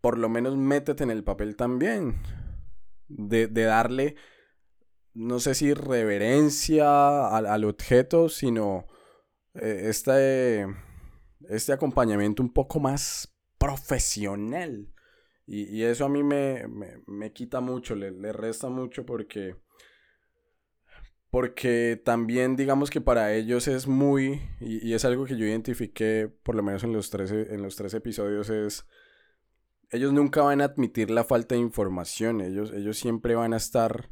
por lo menos métete en el papel también. De, darle, no sé si reverencia al, objeto, sino eh, este, este acompañamiento un poco más profesional. Y, eso a mí me, quita mucho, le, resta mucho porque... Porque también digamos que para ellos es muy, y, es algo que yo identifiqué por lo menos en los en los tres episodios, es ellos nunca van a admitir la falta de información, ellos, ellos siempre van a estar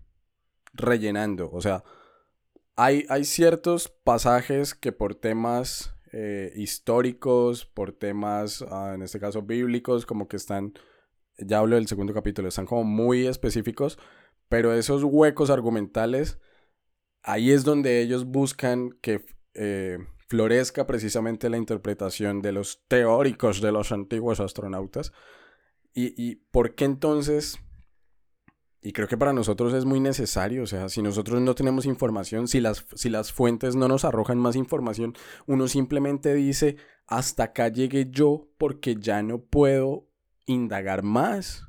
rellenando, o sea, hay, hay ciertos pasajes que por temas eh, históricos, por temas, ah, en este caso bíblicos, como que están, ya hablo del segundo capítulo, están como muy específicos, pero esos huecos argumentales, ahí es donde ellos buscan que eh, florezca precisamente la interpretación de los teóricos de los antiguos astronautas. ¿Y, y por qué entonces y creo que para nosotros es muy necesario, o sea, si nosotros no tenemos información, si las, si las fuentes no nos arrojan más información, uno simplemente dice, hasta acá llegué yo porque ya no puedo indagar más.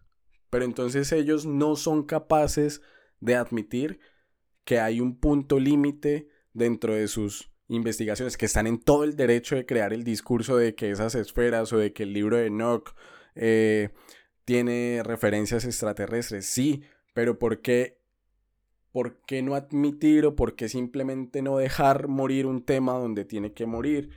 Pero entonces ellos no son capaces de admitir que hay un punto límite dentro de sus investigaciones, que están en todo el derecho de crear el discurso de que esas esferas o de que el libro de Enoch eh, tiene referencias extraterrestres, sí, pero ¿por qué, ¿por qué no admitir o por qué simplemente no dejar morir un tema donde tiene que morir?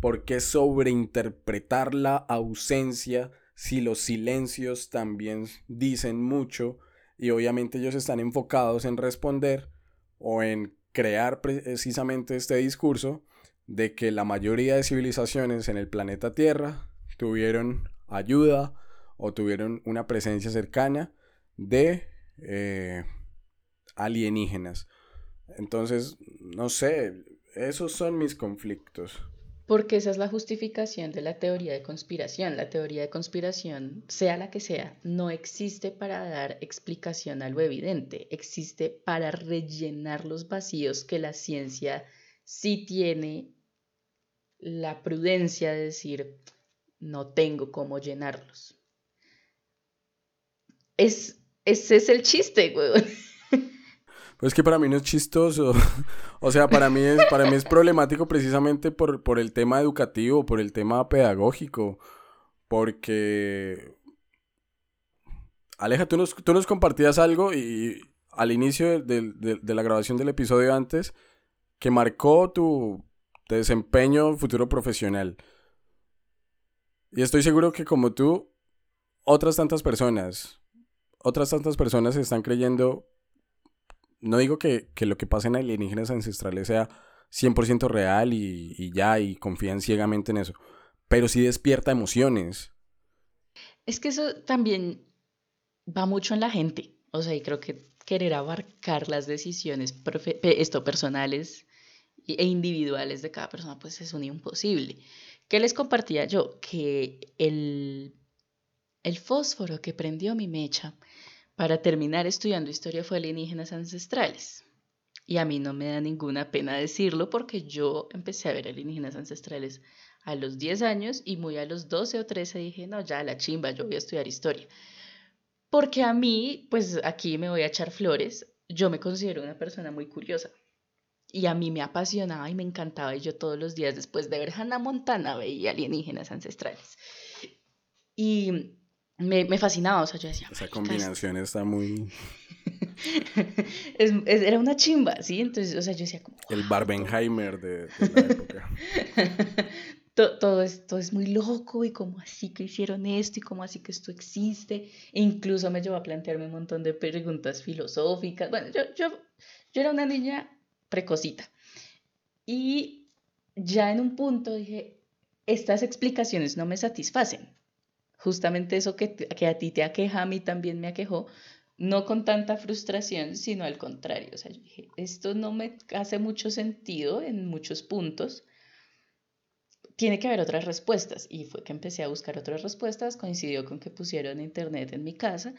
¿Por qué sobreinterpretar la ausencia si los silencios también dicen mucho? Y obviamente ellos están enfocados en responder o en crear precisamente este discurso de que la mayoría de civilizaciones en el planeta Tierra tuvieron ayuda o tuvieron una presencia cercana de eh, alienígenas. Entonces, no sé, esos son mis conflictos. Porque esa es la justificación de la teoría de conspiración. La teoría de conspiración, sea la que sea, no existe para dar explicación a lo evidente, existe para rellenar los vacíos que la ciencia sí tiene la prudencia de decir, no tengo cómo llenarlos. Es ese es el chiste, güey. Pues que para mí no es chistoso. O sea, para mí es, para mí es problemático precisamente por, por el tema educativo, por el tema pedagógico. Porque. Aleja, tú nos, tú nos compartías algo y al inicio de, de, la grabación del episodio antes que marcó tu desempeño futuro profesional. Y estoy seguro que como tú, otras tantas personas otras tantas personas están creyendo, no digo que, lo que pasa en alienígenas ancestrales sea 100% real y, ya, y confían ciegamente en eso, pero sí despierta emociones. Es que eso también va mucho en la gente, o sea, y creo que querer abarcar las decisiones esto, personales e individuales de cada persona, pues es un imposible. ¿Qué les compartía yo? Que el, el fósforo que prendió mi mecha para terminar estudiando historia fue alienígenas ancestrales. Y a mí no me da ninguna pena decirlo porque yo empecé a ver alienígenas ancestrales a los 10 años y muy a los 12 o 13 dije, no, ya la chimba, yo voy a estudiar historia. Porque a mí, pues aquí me voy a echar flores, yo me considero una persona muy curiosa. Y a mí me apasionaba y me encantaba y yo todos los días después de ver Hannah Montana veía alienígenas ancestrales. Y me, me, fascinaba, o sea, yo decía... Esa combinación está muy... era una chimba, ¿sí? Entonces, o sea, yo decía como... El Barbenheimer de, la época. todo, esto es muy loco y como así que hicieron esto y como así que esto existe. E incluso me llevó a plantearme un montón de preguntas filosóficas. Bueno, yo, yo, yo era una niña precocita. Y ya en un punto dije, estas explicaciones no me satisfacen justamente eso que, que a ti te aqueja, a mí también me aquejó, no con tanta frustración, sino al contrario. O sea, yo dije, esto no me hace mucho sentido en muchos puntos. Tiene que haber otras respuestas. Y fue que empecé a buscar otras respuestas. Coincidió con que pusieron internet en mi casa.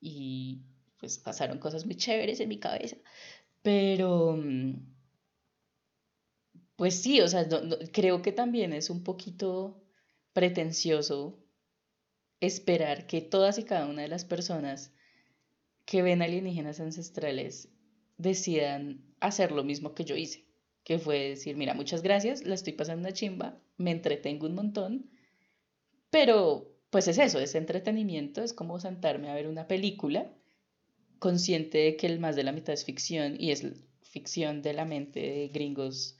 Y pues pasaron cosas muy chéveres en mi cabeza. Pero, pues sí, o sea, creo que también es un poquito pretencioso esperar que todas y cada una de las personas que ven alienígenas ancestrales decidan hacer lo mismo que yo hice, que fue decir, mira, muchas gracias, la estoy pasando una chimba, me entretengo un montón, pero pues es eso, es entretenimiento, es como sentarme a ver una película, consciente de que el más de la mitad es ficción y es ficción de la mente de gringos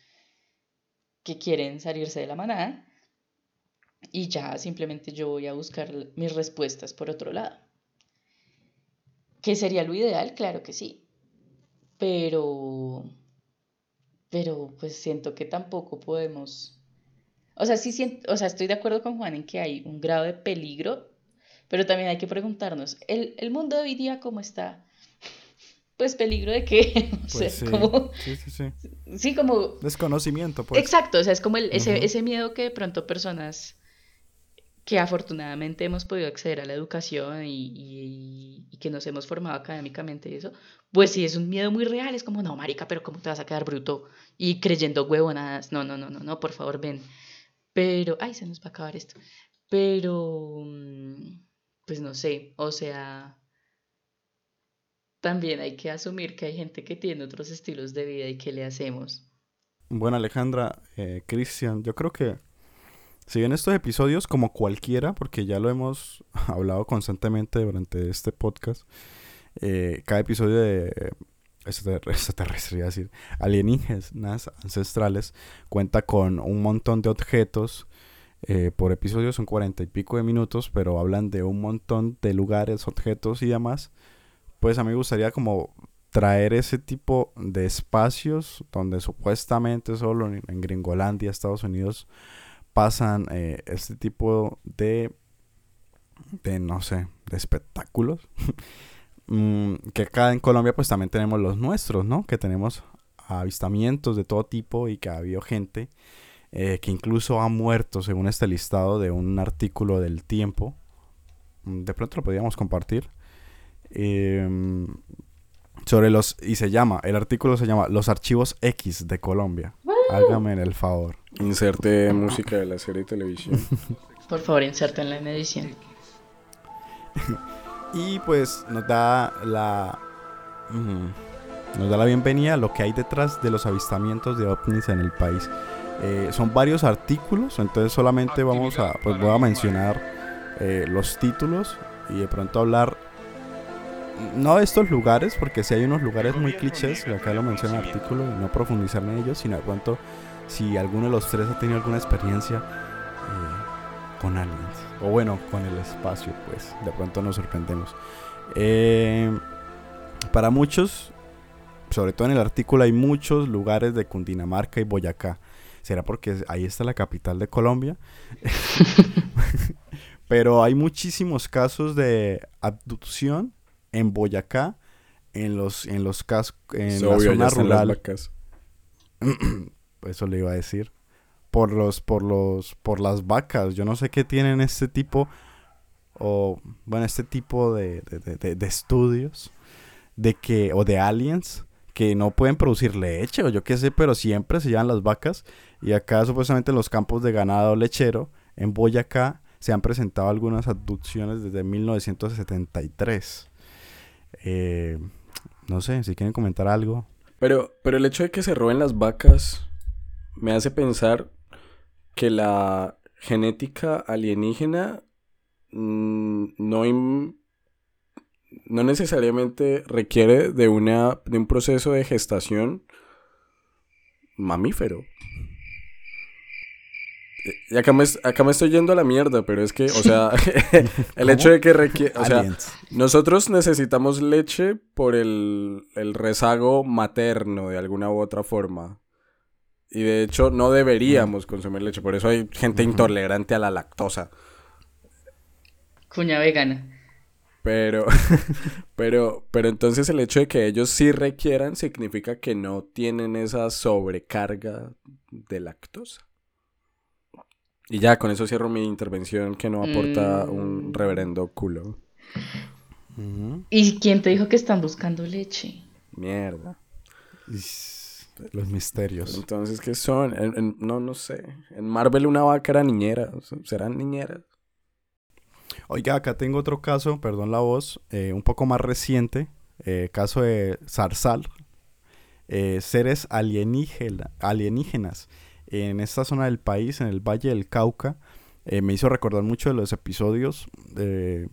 que quieren salirse de la manada, y ya simplemente yo voy a buscar mis respuestas por otro lado. ¿Qué sería lo ideal? Claro que sí. Pero pero pues siento que tampoco podemos... O sea, sí siento, o sea, estoy de acuerdo con Juan en que hay un grado de peligro, pero también hay que preguntarnos, ¿el, el mundo de hoy día cómo está? Pues peligro de qué, o sea, Pues sí, como... sí, sí, sí. Sí, como Desconocimiento, pues. Exacto, o sea, es como el, ese, ese miedo que de pronto personas que afortunadamente hemos podido acceder a la educación y, que nos hemos formado académicamente y eso, pues sí es un miedo muy real, es como, no, marica, pero ¿cómo te vas a quedar bruto y creyendo huevonadas? No, no, no, no, no, por favor, ven. Pero, ay, se nos va a acabar esto. Pero, mm, pues no sé, o sea, también hay que asumir que hay gente que tiene otros estilos de vida y que le hacemos. Bueno, Alejandra, eh, Cristian, yo creo que si bien estos episodios, como cualquiera, porque ya lo hemos hablado constantemente durante este podcast, eh, cada episodio de eh, extraterrestre, iba a decir, alienígenas ancestrales, cuenta con un montón de objetos. eh, por episodio son cuarenta y pico de minutos, pero hablan de un montón de lugares, objetos y demás. Pues a mí me gustaría como traer ese tipo de espacios donde supuestamente solo en Gringolandia, Estados Unidos, pasan eh, este tipo de, de, no sé, de espectáculos. Mm, que acá en Colombia pues también tenemos los nuestros, ¿no? Que tenemos avistamientos de todo tipo y que ha habido gente eh, que incluso ha muerto según este listado de un artículo del tiempo. Mm, De pronto lo podríamos compartir. Em, sobre los y se llama el artículo se llama los archivos X de Colombia hágame el favor Inserte música de la serie de televisión. Por favor, insértenla en edición. y pues nos da la nos da la bienvenida a lo que hay detrás de los avistamientos de ovnis en el país Eh, son varios artículos entonces solamente vamos a pues voy a mencionar eh, los títulos y de pronto hablar no de estos lugares, porque si hay unos lugares muy clichés, que acá lo menciona el artículo, y no profundizar en ellos, sino de pronto si alguno de los tres ha tenido alguna experiencia eh, con aliens, o bueno, con el espacio, pues de pronto nos sorprendemos. Eh, para muchos, sobre todo en el artículo, hay muchos lugares de Cundinamarca y Boyacá. ¿Será porque ahí está la capital de Colombia? Pero hay muchísimos casos de abducción en Boyacá, en los, en los cas en la obvio, zona las rural. Eso le iba a decir. Por los, por los, por las vacas. Yo no sé qué tienen este tipo, o bueno, este tipo de, de, de- de- estudios, de que, o de aliens, que no pueden producir leche, o yo qué sé, pero siempre se llevan las vacas. Y acá supuestamente en los campos de ganado lechero, en Boyacá, se han presentado algunas abducciones desde 1973. Eh, no sé, si quieren comentar algo. Pero, pero el hecho de que se roben las vacas me hace pensar que la genética alienígena mm, no, no necesariamente requiere de, una, de un proceso de gestación mamífero. Y acá me, acá me estoy yendo a la mierda, pero es que, o sea, el hecho de que requiere, o sea, nosotros necesitamos leche por el, el rezago materno de alguna u otra forma. Y de hecho no deberíamos consumir leche, por eso hay gente intolerante a la lactosa. Cuña vegana. Pero, pero, pero entonces el hecho de que ellos sí requieran significa que no tienen esa sobrecarga de lactosa. Y ya, con eso cierro mi intervención que no aporta un Mm. reverendo culo. ¿Y quién te dijo que están buscando leche? Mierda. Is- Los misterios. Entonces, ¿qué son? En- en- no, no sé. En Marvel una vaca era niñera. ¿Serán niñeras? Oiga, acá tengo otro caso, perdón la voz, eh, un poco más reciente. eh, caso de Zarzal. eh, seres alienígena- alienígenas en esta zona del país, en el Valle del Cauca. me hizo recordar mucho de los episodios de-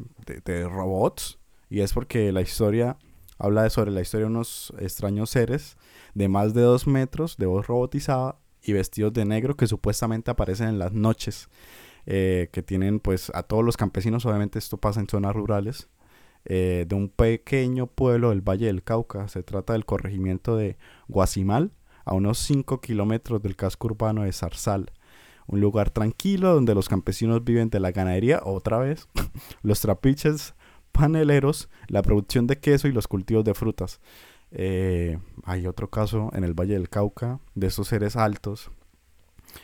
de robots. Y es porque la historia habla sobre la historia de unos extraños seres de más de dos metros, de voz robotizada y vestidos de negro que supuestamente aparecen en las noches. eh, que tienen pues a todos los campesinos, obviamente esto pasa en zonas rurales, eh, de un pequeño pueblo del Valle del Cauca. Se trata del corregimiento de Guasimal, a unos 5 kilómetros del casco urbano de Zarzal. Un lugar tranquilo donde los campesinos viven de la ganadería, otra vez, los trapiches paneleros, la producción de queso y los cultivos de frutas. Eh, hay otro caso en el Valle del Cauca de esos seres altos.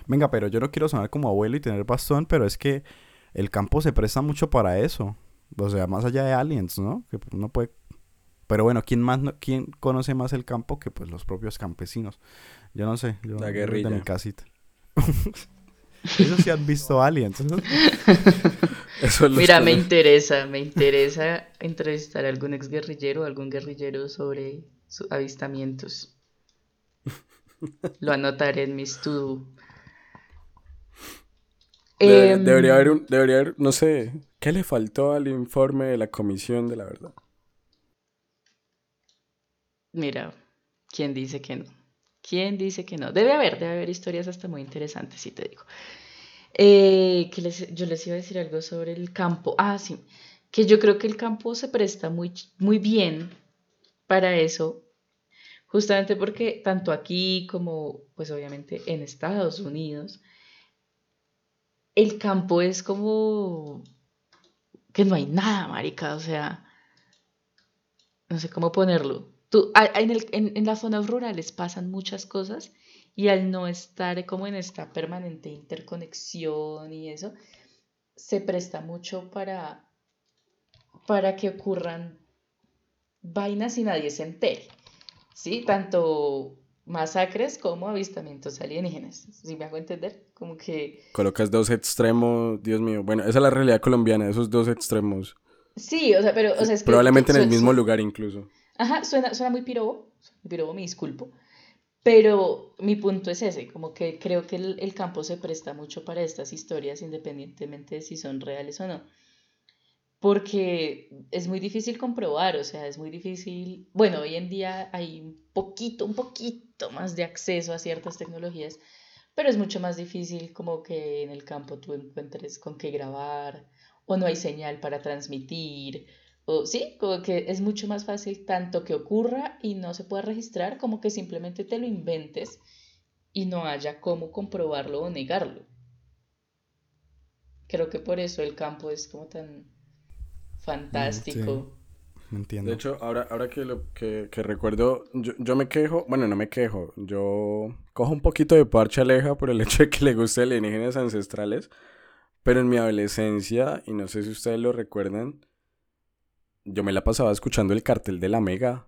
Venga, pero yo no quiero sonar como abuelo y tener bastón, pero es que el campo se presta mucho para eso. O sea, más allá de aliens, ¿no? Que uno puede... Pero bueno, ¿quién más quién conoce más el campo que pues los propios campesinos? Yo no sé, yo La guerrilla. de mi casita. Eso sí han visto aliens. Eso es lo Mira, me interesa, me interesa entrevistar a algún exguerrillero o algún guerrillero sobre sus avistamientos. Lo anotaré en mis. Debe- Em, debería haber un, debería haber, no sé, ¿qué le faltó al informe de la comisión de la verdad? Mira, ¿quién dice que no? ¿Quién dice que no? Debe haber, debe haber historias hasta muy interesantes, si te digo. Eh, que les- yo les iba a decir algo sobre el campo. Ah, sí, que yo creo que el campo se presta muy, muy bien para eso, justamente porque tanto aquí como, pues obviamente en Estados Unidos, el campo es como que no hay nada, marica, o sea, no sé cómo ponerlo. Tú, en, el- en- en las zonas rurales pasan muchas cosas y al no estar como en esta permanente interconexión y eso, se presta mucho para, para que ocurran vainas y nadie se entere, ¿sí? Tanto masacres como avistamientos alienígenas, ¿sí me hago entender? Como que... Colocas dos extremos, Dios mío. Bueno, esa es la realidad colombiana, esos dos extremos. Sí, o sea, pero... O sea, es que Probablemente en el mismo lugar incluso. Ajá, suena, suena muy pirobo, pirobo, me disculpo, pero mi punto es ese, como que creo que el, el campo se presta mucho para estas historias independientemente de si son reales o no, porque es muy difícil comprobar, o sea, es muy difícil, bueno, hoy en día hay un poquito, un poquito más de acceso a ciertas tecnologías, pero es mucho más difícil como que en el campo tú encuentres con qué grabar, o no hay señal para transmitir, o sí, como que es mucho más fácil tanto que ocurra y no se pueda registrar como que simplemente te lo inventes y no haya cómo comprobarlo o negarlo. Creo que por eso el campo es como tan fantástico. Me entiendo. De hecho, ahora, ahora que, lo, que, que recuerdo, yo, yo me quejo, bueno, no me quejo, yo cojo un poquito de parche aleja por el hecho de que le guste alienígenas ancestrales, pero en mi adolescencia, y no sé si ustedes lo recuerdan, yo me la pasaba escuchando el cartel de la Mega.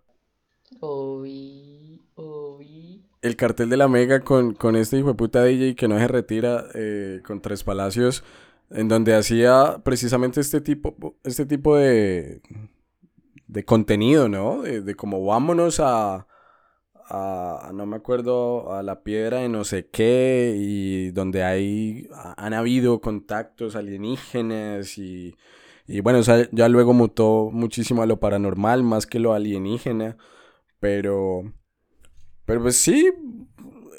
Oí, oí. El cartel de la Mega con, con este hijo de puta DJ que no se retira, eh, con Tres Palacios, en donde hacía precisamente este tipo, este tipo de, de contenido, ¿no? De, de como vámonos a, a, no me acuerdo, a la piedra de no sé qué, y donde hay, han habido contactos alienígenas y, y bueno, o sea, ya luego mutó muchísimo a lo paranormal más que lo alienígena, pero, pero pues sí,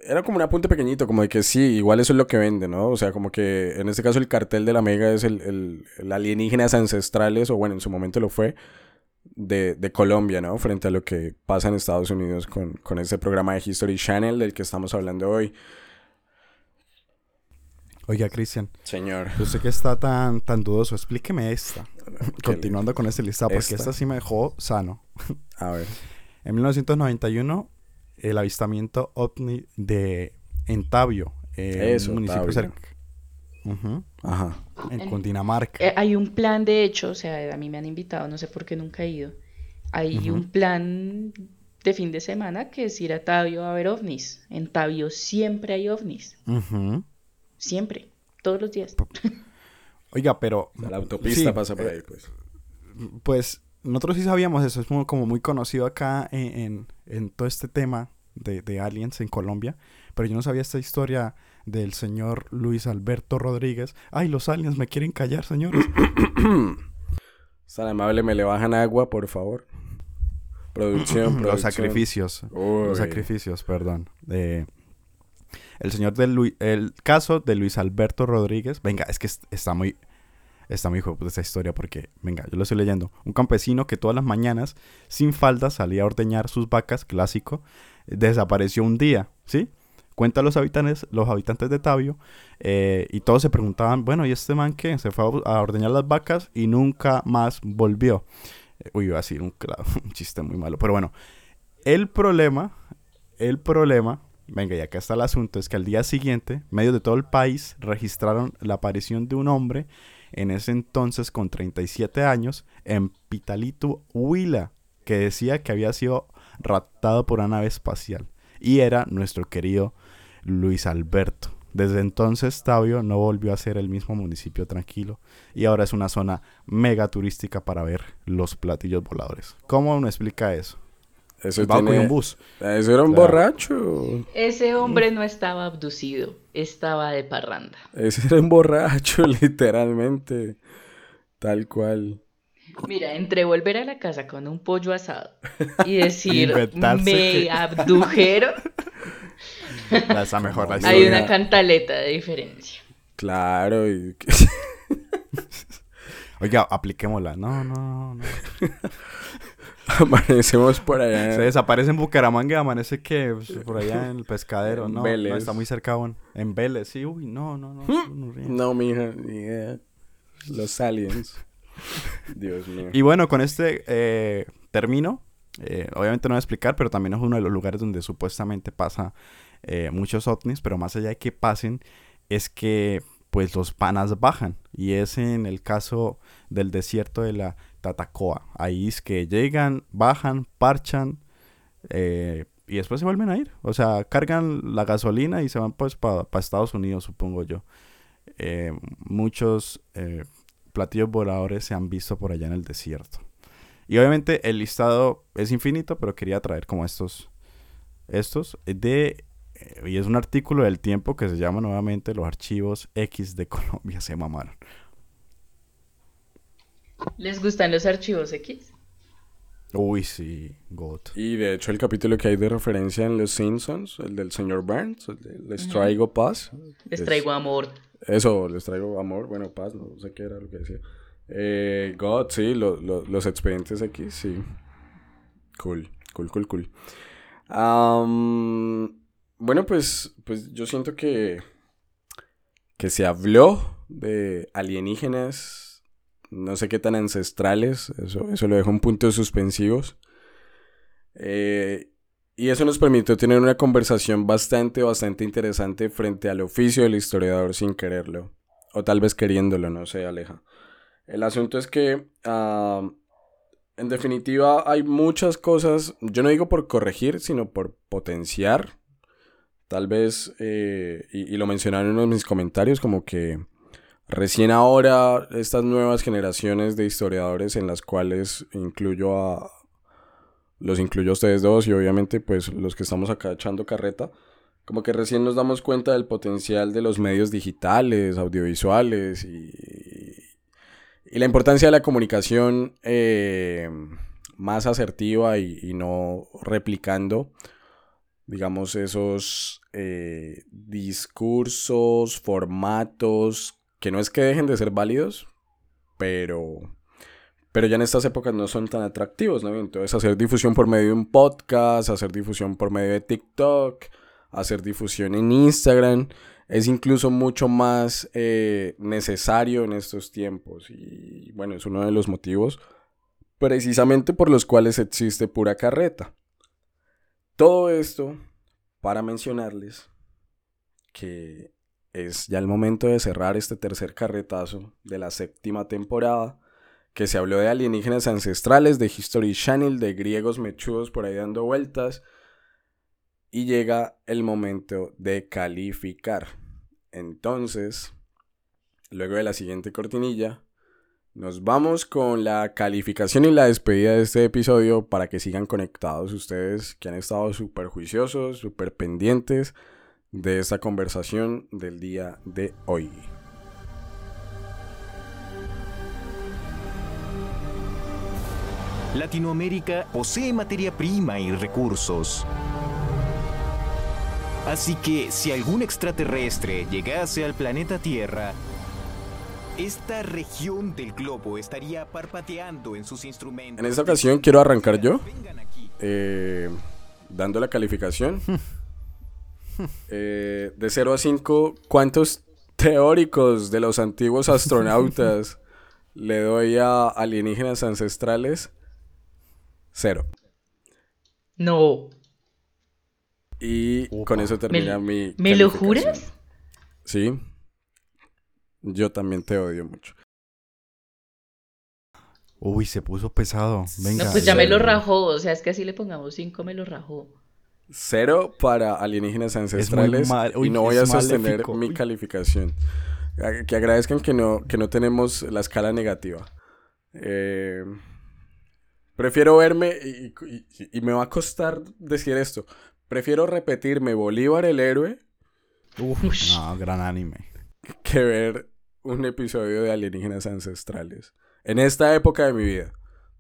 era como un apunte pequeñito, como de que sí, igual eso es lo que vende, ¿no? O sea, como que en este caso el cartel de la Mega es el, el, el alienígenas ancestrales, o bueno, en su momento lo fue, de, de Colombia, ¿no? Frente a lo que pasa en Estados Unidos con, con este programa de History Channel del que estamos hablando hoy. Oiga, Cristian, Señor. usted que está tan, tan dudoso, explíqueme esta. ¿Qué- Continuando con este listado, porque Esta. esta sí me dejó sano. A ver. En 1991, el avistamiento ovni de Entavio, eh, Eso, un municipio Tabio. cerca. Ajá. en En- Cundinamarca. Eh, hay un plan, de hecho, o sea, a mí me han invitado, no sé por qué nunca he ido. Hay un plan de fin de semana que es ir a Tabio a ver ovnis. En Tabio siempre hay ovnis, Ujú. Siempre, todos los días. Oiga, pero... La autopista sí, pasa por eh, ahí, pues. Pues nosotros sí sabíamos eso, es muy- como muy conocido acá en, en- en todo este tema de, de aliens en Colombia, pero yo no sabía esta historia del señor Luis Alberto Rodríguez. Ay, los aliens me quieren callar, señores. Tan amable, me le bajan agua, por favor. Producción, producción. los sacrificios. Uy. Los sacrificios, perdón. De el señor de Luis, el caso de Luis Alberto Rodríguez. Venga, es que es- está muy, está muy hijo de esta historia porque, venga, yo lo estoy leyendo. Un campesino que todas las mañanas, sin falda, salía a ordeñar sus vacas, clásico. desapareció un día, ¿sí? Cuentan los habitantes, los habitantes de Tabio eh, y todos se preguntaban, bueno, ¿y este man qué? Se fue a, ordeñar las vacas y nunca más volvió. Eh, Uy, iba a decir un, un chiste muy malo, pero bueno, el problema, el problema, venga, y acá está el asunto, es que al día siguiente, medios de todo el país registraron la aparición de un hombre en ese entonces con 37 años en Pitalito, Huila, que decía que había sido raptado por una nave espacial. Y era nuestro querido Luis Alberto. Desde entonces Tabio no volvió a ser el mismo municipio tranquilo y ahora es una zona mega turística para ver los platillos voladores. ¿Cómo uno explica eso? Eso, Un barco y tiene- un bus. Eso era un Claro. borracho. Ese hombre no estaba abducido, estaba de parranda. Ese era un borracho, literalmente. Tal cual. Mira, entre volver a la casa con un pollo asado y decir, me que- abdujeron, Esa mejor la hay una cantaleta de diferencia. Claro. Y... Oiga, apliquémosla. No, no, no. Amanecemos por allá. Se desaparece en Bucaramanga y amanece que pues, por allá en el pescadero. En No, Vélez. no, está muy cerca aún. En Vélez, sí. Uy, no, no, no. no ríe. No, mija, ni idea. Los aliens. Dios mío. Y bueno, con este eh, término, eh, obviamente no voy a explicar, pero también es uno de los lugares donde supuestamente pasa eh, muchos ovnis, pero más allá de que pasen, es que pues los panas bajan. Y es en el caso del desierto de la Tatacoa. Ahí es que llegan, bajan, parchan eh, y después se vuelven a ir. O sea, cargan la gasolina y se van pues para Estados Unidos, supongo yo. Eh, muchos eh, platillos voladores se han visto por allá en el desierto. Y obviamente el listado es infinito, pero quería traer como estos, estos de, y es un artículo del tiempo que se llama nuevamente los archivos X de Colombia se mamaron. ¿Les gustan los archivos X? Uy, sí, God. Y de hecho el capítulo que hay de referencia en Los Simpsons, el del señor Burns, el de Les traigo paz. Les es- traigo amor. Eso, les traigo amor, bueno, paz, no sé qué era lo que decía. Eh, God, sí, lo- lo- los expedientes aquí, sí. Cool, cool, cool, cool. Bueno, pues, pues yo siento que, que se habló de alienígenas, no sé qué tan ancestrales, eso, eso lo dejo en puntos suspensivos. Eh, y eso nos permitió tener una conversación bastante, bastante interesante frente al oficio del historiador sin quererlo. O tal vez queriéndolo, no sé, Aleja. El asunto es que, ah, en definitiva, hay muchas cosas, yo no digo por corregir, sino por potenciar. Tal vez, eh, y, y lo mencionaron en uno de mis comentarios, como que recién ahora estas nuevas generaciones de historiadores en las cuales incluyo a, los incluyo a ustedes dos y obviamente pues los que estamos acá echando carreta, como que recién nos damos cuenta del potencial de los medios digitales, audiovisuales y, y la importancia de la comunicación eh, más asertiva y, no replicando, digamos, esos eh, discursos, formatos, que no es que dejen de ser válidos, pero pero ya en estas épocas no son tan atractivos, ¿no? Entonces hacer difusión por medio de un podcast, hacer difusión por medio de TikTok, hacer difusión en Instagram, es incluso mucho más eh, necesario en estos tiempos. Y bueno, es uno de los motivos precisamente por los cuales existe pura carreta. Todo esto para mencionarles que es ya el momento de cerrar este tercer carretazo de la séptima temporada que se habló de alienígenas ancestrales, de History Channel, de griegos mechudos por ahí dando vueltas. Y llega el momento de calificar. Entonces, luego de la siguiente cortinilla, nos vamos con la calificación y la despedida de este episodio para que sigan conectados ustedes que han estado súper juiciosos, súper pendientes de esta conversación del día de hoy. Latinoamérica posee materia prima y recursos. Así que si algún extraterrestre llegase al planeta Tierra, esta región del globo estaría parpadeando en sus instrumentos. En esta ocasión quiero arrancar yo. Eh, dando la calificación. Eh, de 0 a 5, ¿cuántos teóricos de los antiguos astronautas le doy a alienígenas ancestrales? Cero. No. Y con eso termina ¿Me- mi. ¿Me lo juras? Sí. Yo también te odio mucho. Uy, se puso pesado. Venga. No, pues ya me lo rajó. O sea, es que así le pongamos 5, me lo rajó. Cero para alienígenas ancestrales. mal- uy, y no voy a sostener maléfico. mi Uy. calificación. Que agradezcan que no, que no tenemos la escala negativa. Eh, prefiero verme, y, y- y me va a costar decir esto. Prefiero repetirme Bolívar el héroe Uf, no, gran anime. que ver un episodio de alienígenas ancestrales. En esta época de mi vida.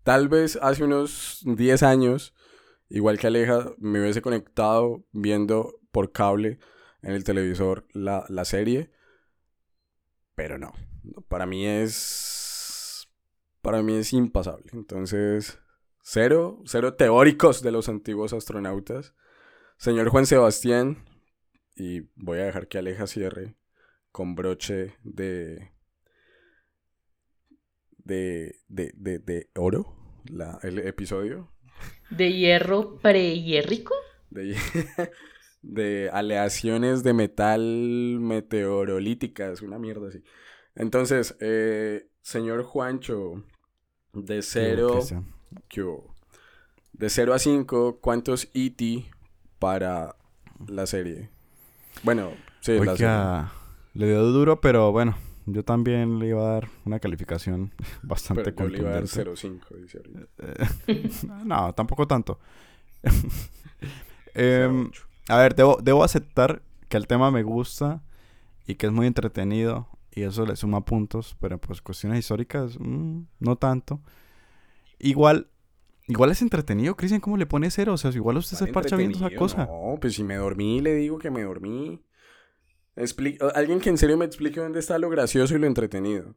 Tal vez hace unos 10 años, igual que Aleja, me hubiese conectado viendo por cable en el televisor la, la serie. Pero no. Para mí es. Para mí es impasable. Entonces, cero, cero teóricos de los antiguos astronautas. Señor Juan Sebastián, y voy a dejar que Aleja cierre con broche de. de. de, de, de oro. La, el episodio. ¿De hierro prehierrico? De, de aleaciones de metal meteorolíticas, una mierda así. Entonces, eh, señor Juancho, de 0 Cristian. de 0 a 5, ¿cuántos ET para la serie? Bueno, sí, la serie. Le dio duro, pero bueno, yo también le iba a dar una calificación bastante Pero yo le iba a dar contundente. 0.5, dice ahorita. Eh, no, tampoco tanto. 0.8. a ver, debo, debo aceptar que el tema me gusta y que es muy entretenido y eso le suma puntos, pero pues cuestiones históricas, mm, no tanto. Igual, igual es entretenido, Cristian, ¿cómo le pone cero? O sea, igual usted se parcha viendo esa cosa. No, pues si me dormí, le digo que me dormí. Expli- Alguien que en serio me explique dónde está lo gracioso y lo entretenido.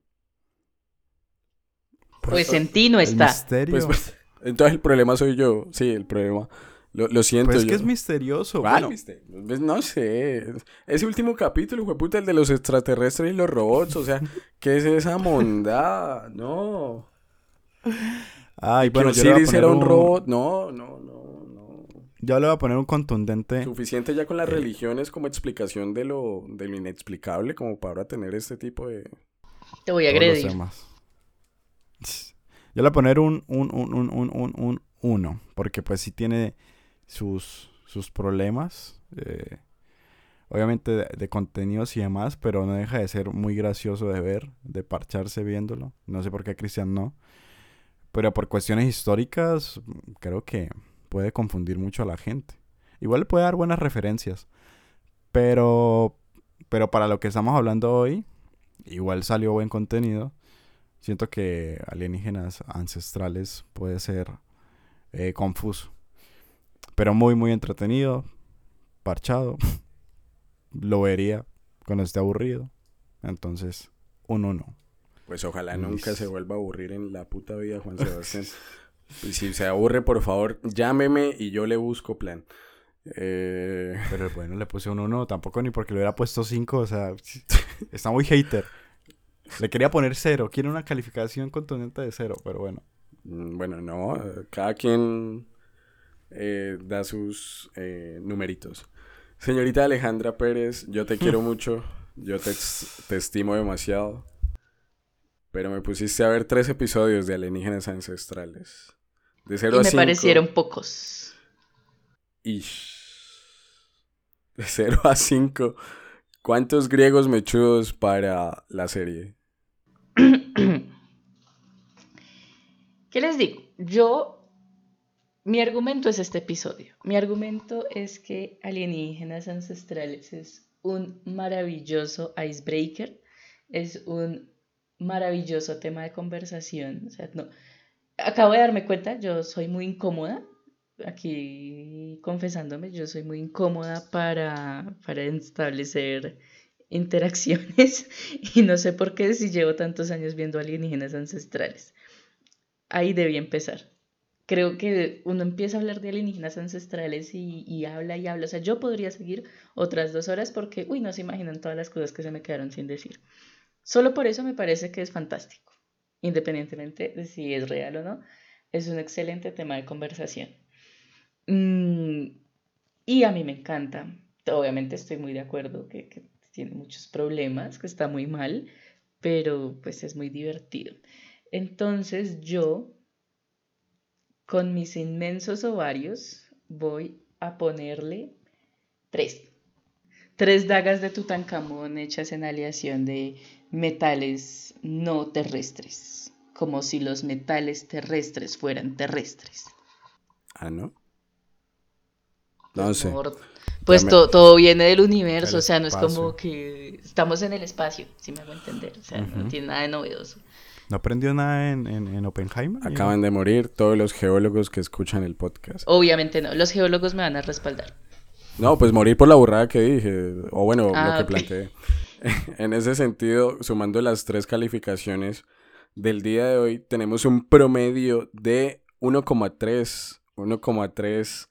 Pues en ti no está. misterio. Pues, pues, entonces el problema soy yo. Sí, el problema. Lo, lo siento Pues es yo. que es misterioso. ¿Cuál bueno. Pues no sé. Ese último capítulo, fue puta, el de los extraterrestres y los robots. O sea, ¿qué es esa mondada? No. Ay, Bueno, a Osiris poner era un un- robot. No, no, no, Yo le voy a poner un contundente. Suficiente ya con las religiones como explicación de lo, de lo inexplicable como para ahora tener este tipo de... Te voy a agredir. Yo le voy a poner un, un, un, un, un, un, un uno, porque pues sí tiene sus, sus problemas, eh, obviamente de, de contenidos y demás, pero no deja de ser muy gracioso de ver, de parcharse viéndolo. No sé por qué Cristian no, pero por cuestiones históricas creo que puede confundir mucho a la gente. Igual le puede dar buenas referencias, pero, pero para lo que estamos hablando hoy, igual salió buen contenido. Siento que alienígenas ancestrales puede ser eh, confuso. Pero muy, muy entretenido. Parchado. Lo vería cuando esté aburrido. Entonces, un uno. Pues ojalá nunca se vuelva a aburrir en la puta vida, Juan Sebastián. Si se aburre, por favor, llámeme y yo le busco plan. Eh, Pero bueno, le puse un uno. Tampoco ni porque le hubiera puesto cinco. O sea, está muy hater. Le quería poner cero. Quiere una calificación contundente de cero. Pero bueno. mm, bueno, no, cada quien eh, da sus eh, numeritos. Señorita Alejandra Pérez, yo te quiero mucho, yo te, te estimo demasiado, pero me pusiste a ver tres episodios de Alienígenas Ancestrales. De 0 Y a me 5. parecieron pocos. Ish. De 0 a 5. ¿Cuántos griegos mechudos para la serie? ¿Qué les digo? Yo, mi argumento es este episodio. Mi argumento es que Alienígenas Ancestrales es un maravilloso icebreaker, es un maravilloso tema de conversación. O sea, no, acabo de darme cuenta, yo soy muy incómoda, aquí confesándome, yo soy muy incómoda para, para establecer interacciones y no sé por qué si llevo tantos años viendo alienígenas ancestrales. Ahí debí empezar. creo que uno empieza a hablar de alienígenas ancestrales y, y, habla y habla. O sea, yo podría seguir otras dos horas porque, uy, no se imaginan todas las cosas que se me quedaron sin decir. Solo por eso me parece que es fantástico, independientemente de si es real o no. Es un excelente tema de conversación. Mm, y a mí me encanta. Obviamente estoy muy de acuerdo que, que tiene muchos problemas, que está muy mal, pero pues es muy divertido. Entonces yo con mis inmensos ovarios voy a ponerle tres. Tres dagas de Tutankamón hechas en aleación de metales no terrestres, como si los metales terrestres fueran terrestres. Ah, ¿no? No sé. Pues todo viene del universo, o sea, no es como que estamos en el espacio, si me hago entender, o sea, no tiene nada de novedoso. ¿No aprendió nada en, en, Oppenheimer? Acaban de morir todos los geólogos que escuchan el podcast. Obviamente no, los geólogos me van a respaldar. No, pues morir por la burrada que dije, o bueno, lo ah, que planteé. en ese sentido, sumando las tres calificaciones del día de hoy, tenemos un promedio de 1,3, 1,3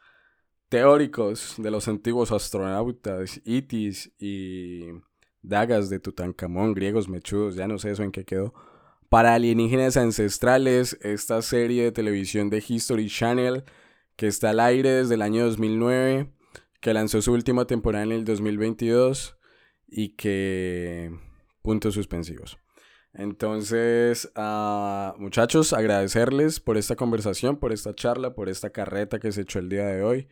teóricos de los antiguos astronautas, itis y dagas de Tutankamón, griegos mechudos, ya no sé eso en qué quedó para alienígenas ancestrales, esta serie de televisión de History Channel que está al aire desde el año 2009, que lanzó su última temporada en el 2022 y que puntos suspensivos. Entonces, uh, muchachos, agradecerles por esta conversación, por esta charla, por esta carreta que se echó el día de hoy,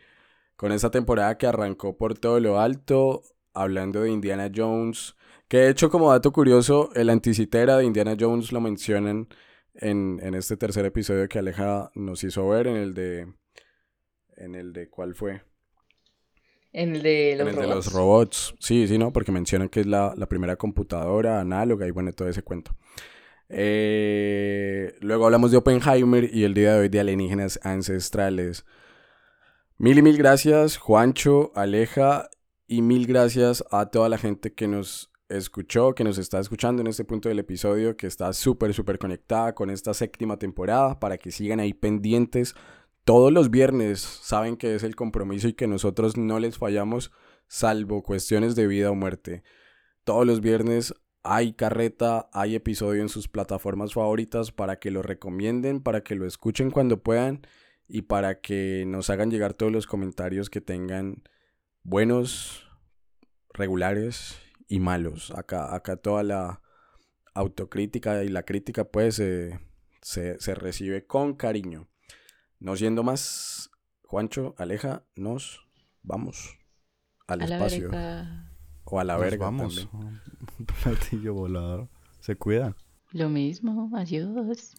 con esta temporada que arrancó por todo lo alto, hablando de Indiana Jones, que de hecho, como dato curioso, el anticitera de Indiana Jones lo mencionan en, en, este tercer episodio que Aleja nos hizo ver, en el de... En el de... ¿Cuál fue? En el de los en el robots. de los robots. Sí, sí, ¿no? Porque mencionan que es la, la primera computadora análoga y bueno, todo ese cuento. Eh, luego hablamos de Oppenheimer y el día de hoy de alienígenas ancestrales. Mil y mil gracias, Juancho, Aleja, y mil gracias a toda la gente que nos escuchó, que nos está escuchando en este punto del episodio, que está súper, súper conectada con esta séptima temporada, para que sigan ahí pendientes. Todos los viernes saben que es el compromiso y que nosotros no les fallamos, salvo cuestiones de vida o muerte. Todos los viernes hay carreta, hay episodio en sus plataformas favoritas para que lo recomienden, para que lo escuchen cuando puedan y para que nos hagan llegar todos los comentarios que tengan buenos, regulares y malos. Acá, acá toda la autocrítica y la crítica pues se, recibe con cariño. No siendo más, Juancho, Aleja, nos vamos al espacio. o a la verga. Vamos. Un platillo volador. Se cuida. Lo mismo, adiós.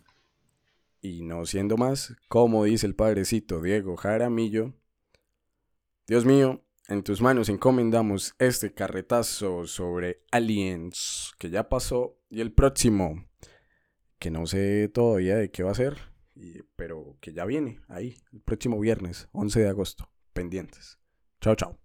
Y no siendo más, como dice el padrecito Diego Jaramillo, Dios mío, en tus manos encomendamos este carretazo sobre aliens que ya pasó y el próximo, que no sé todavía de qué va a ser, pero que ya viene ahí, el próximo viernes, 11 de agosto, pendientes. Chao, chao.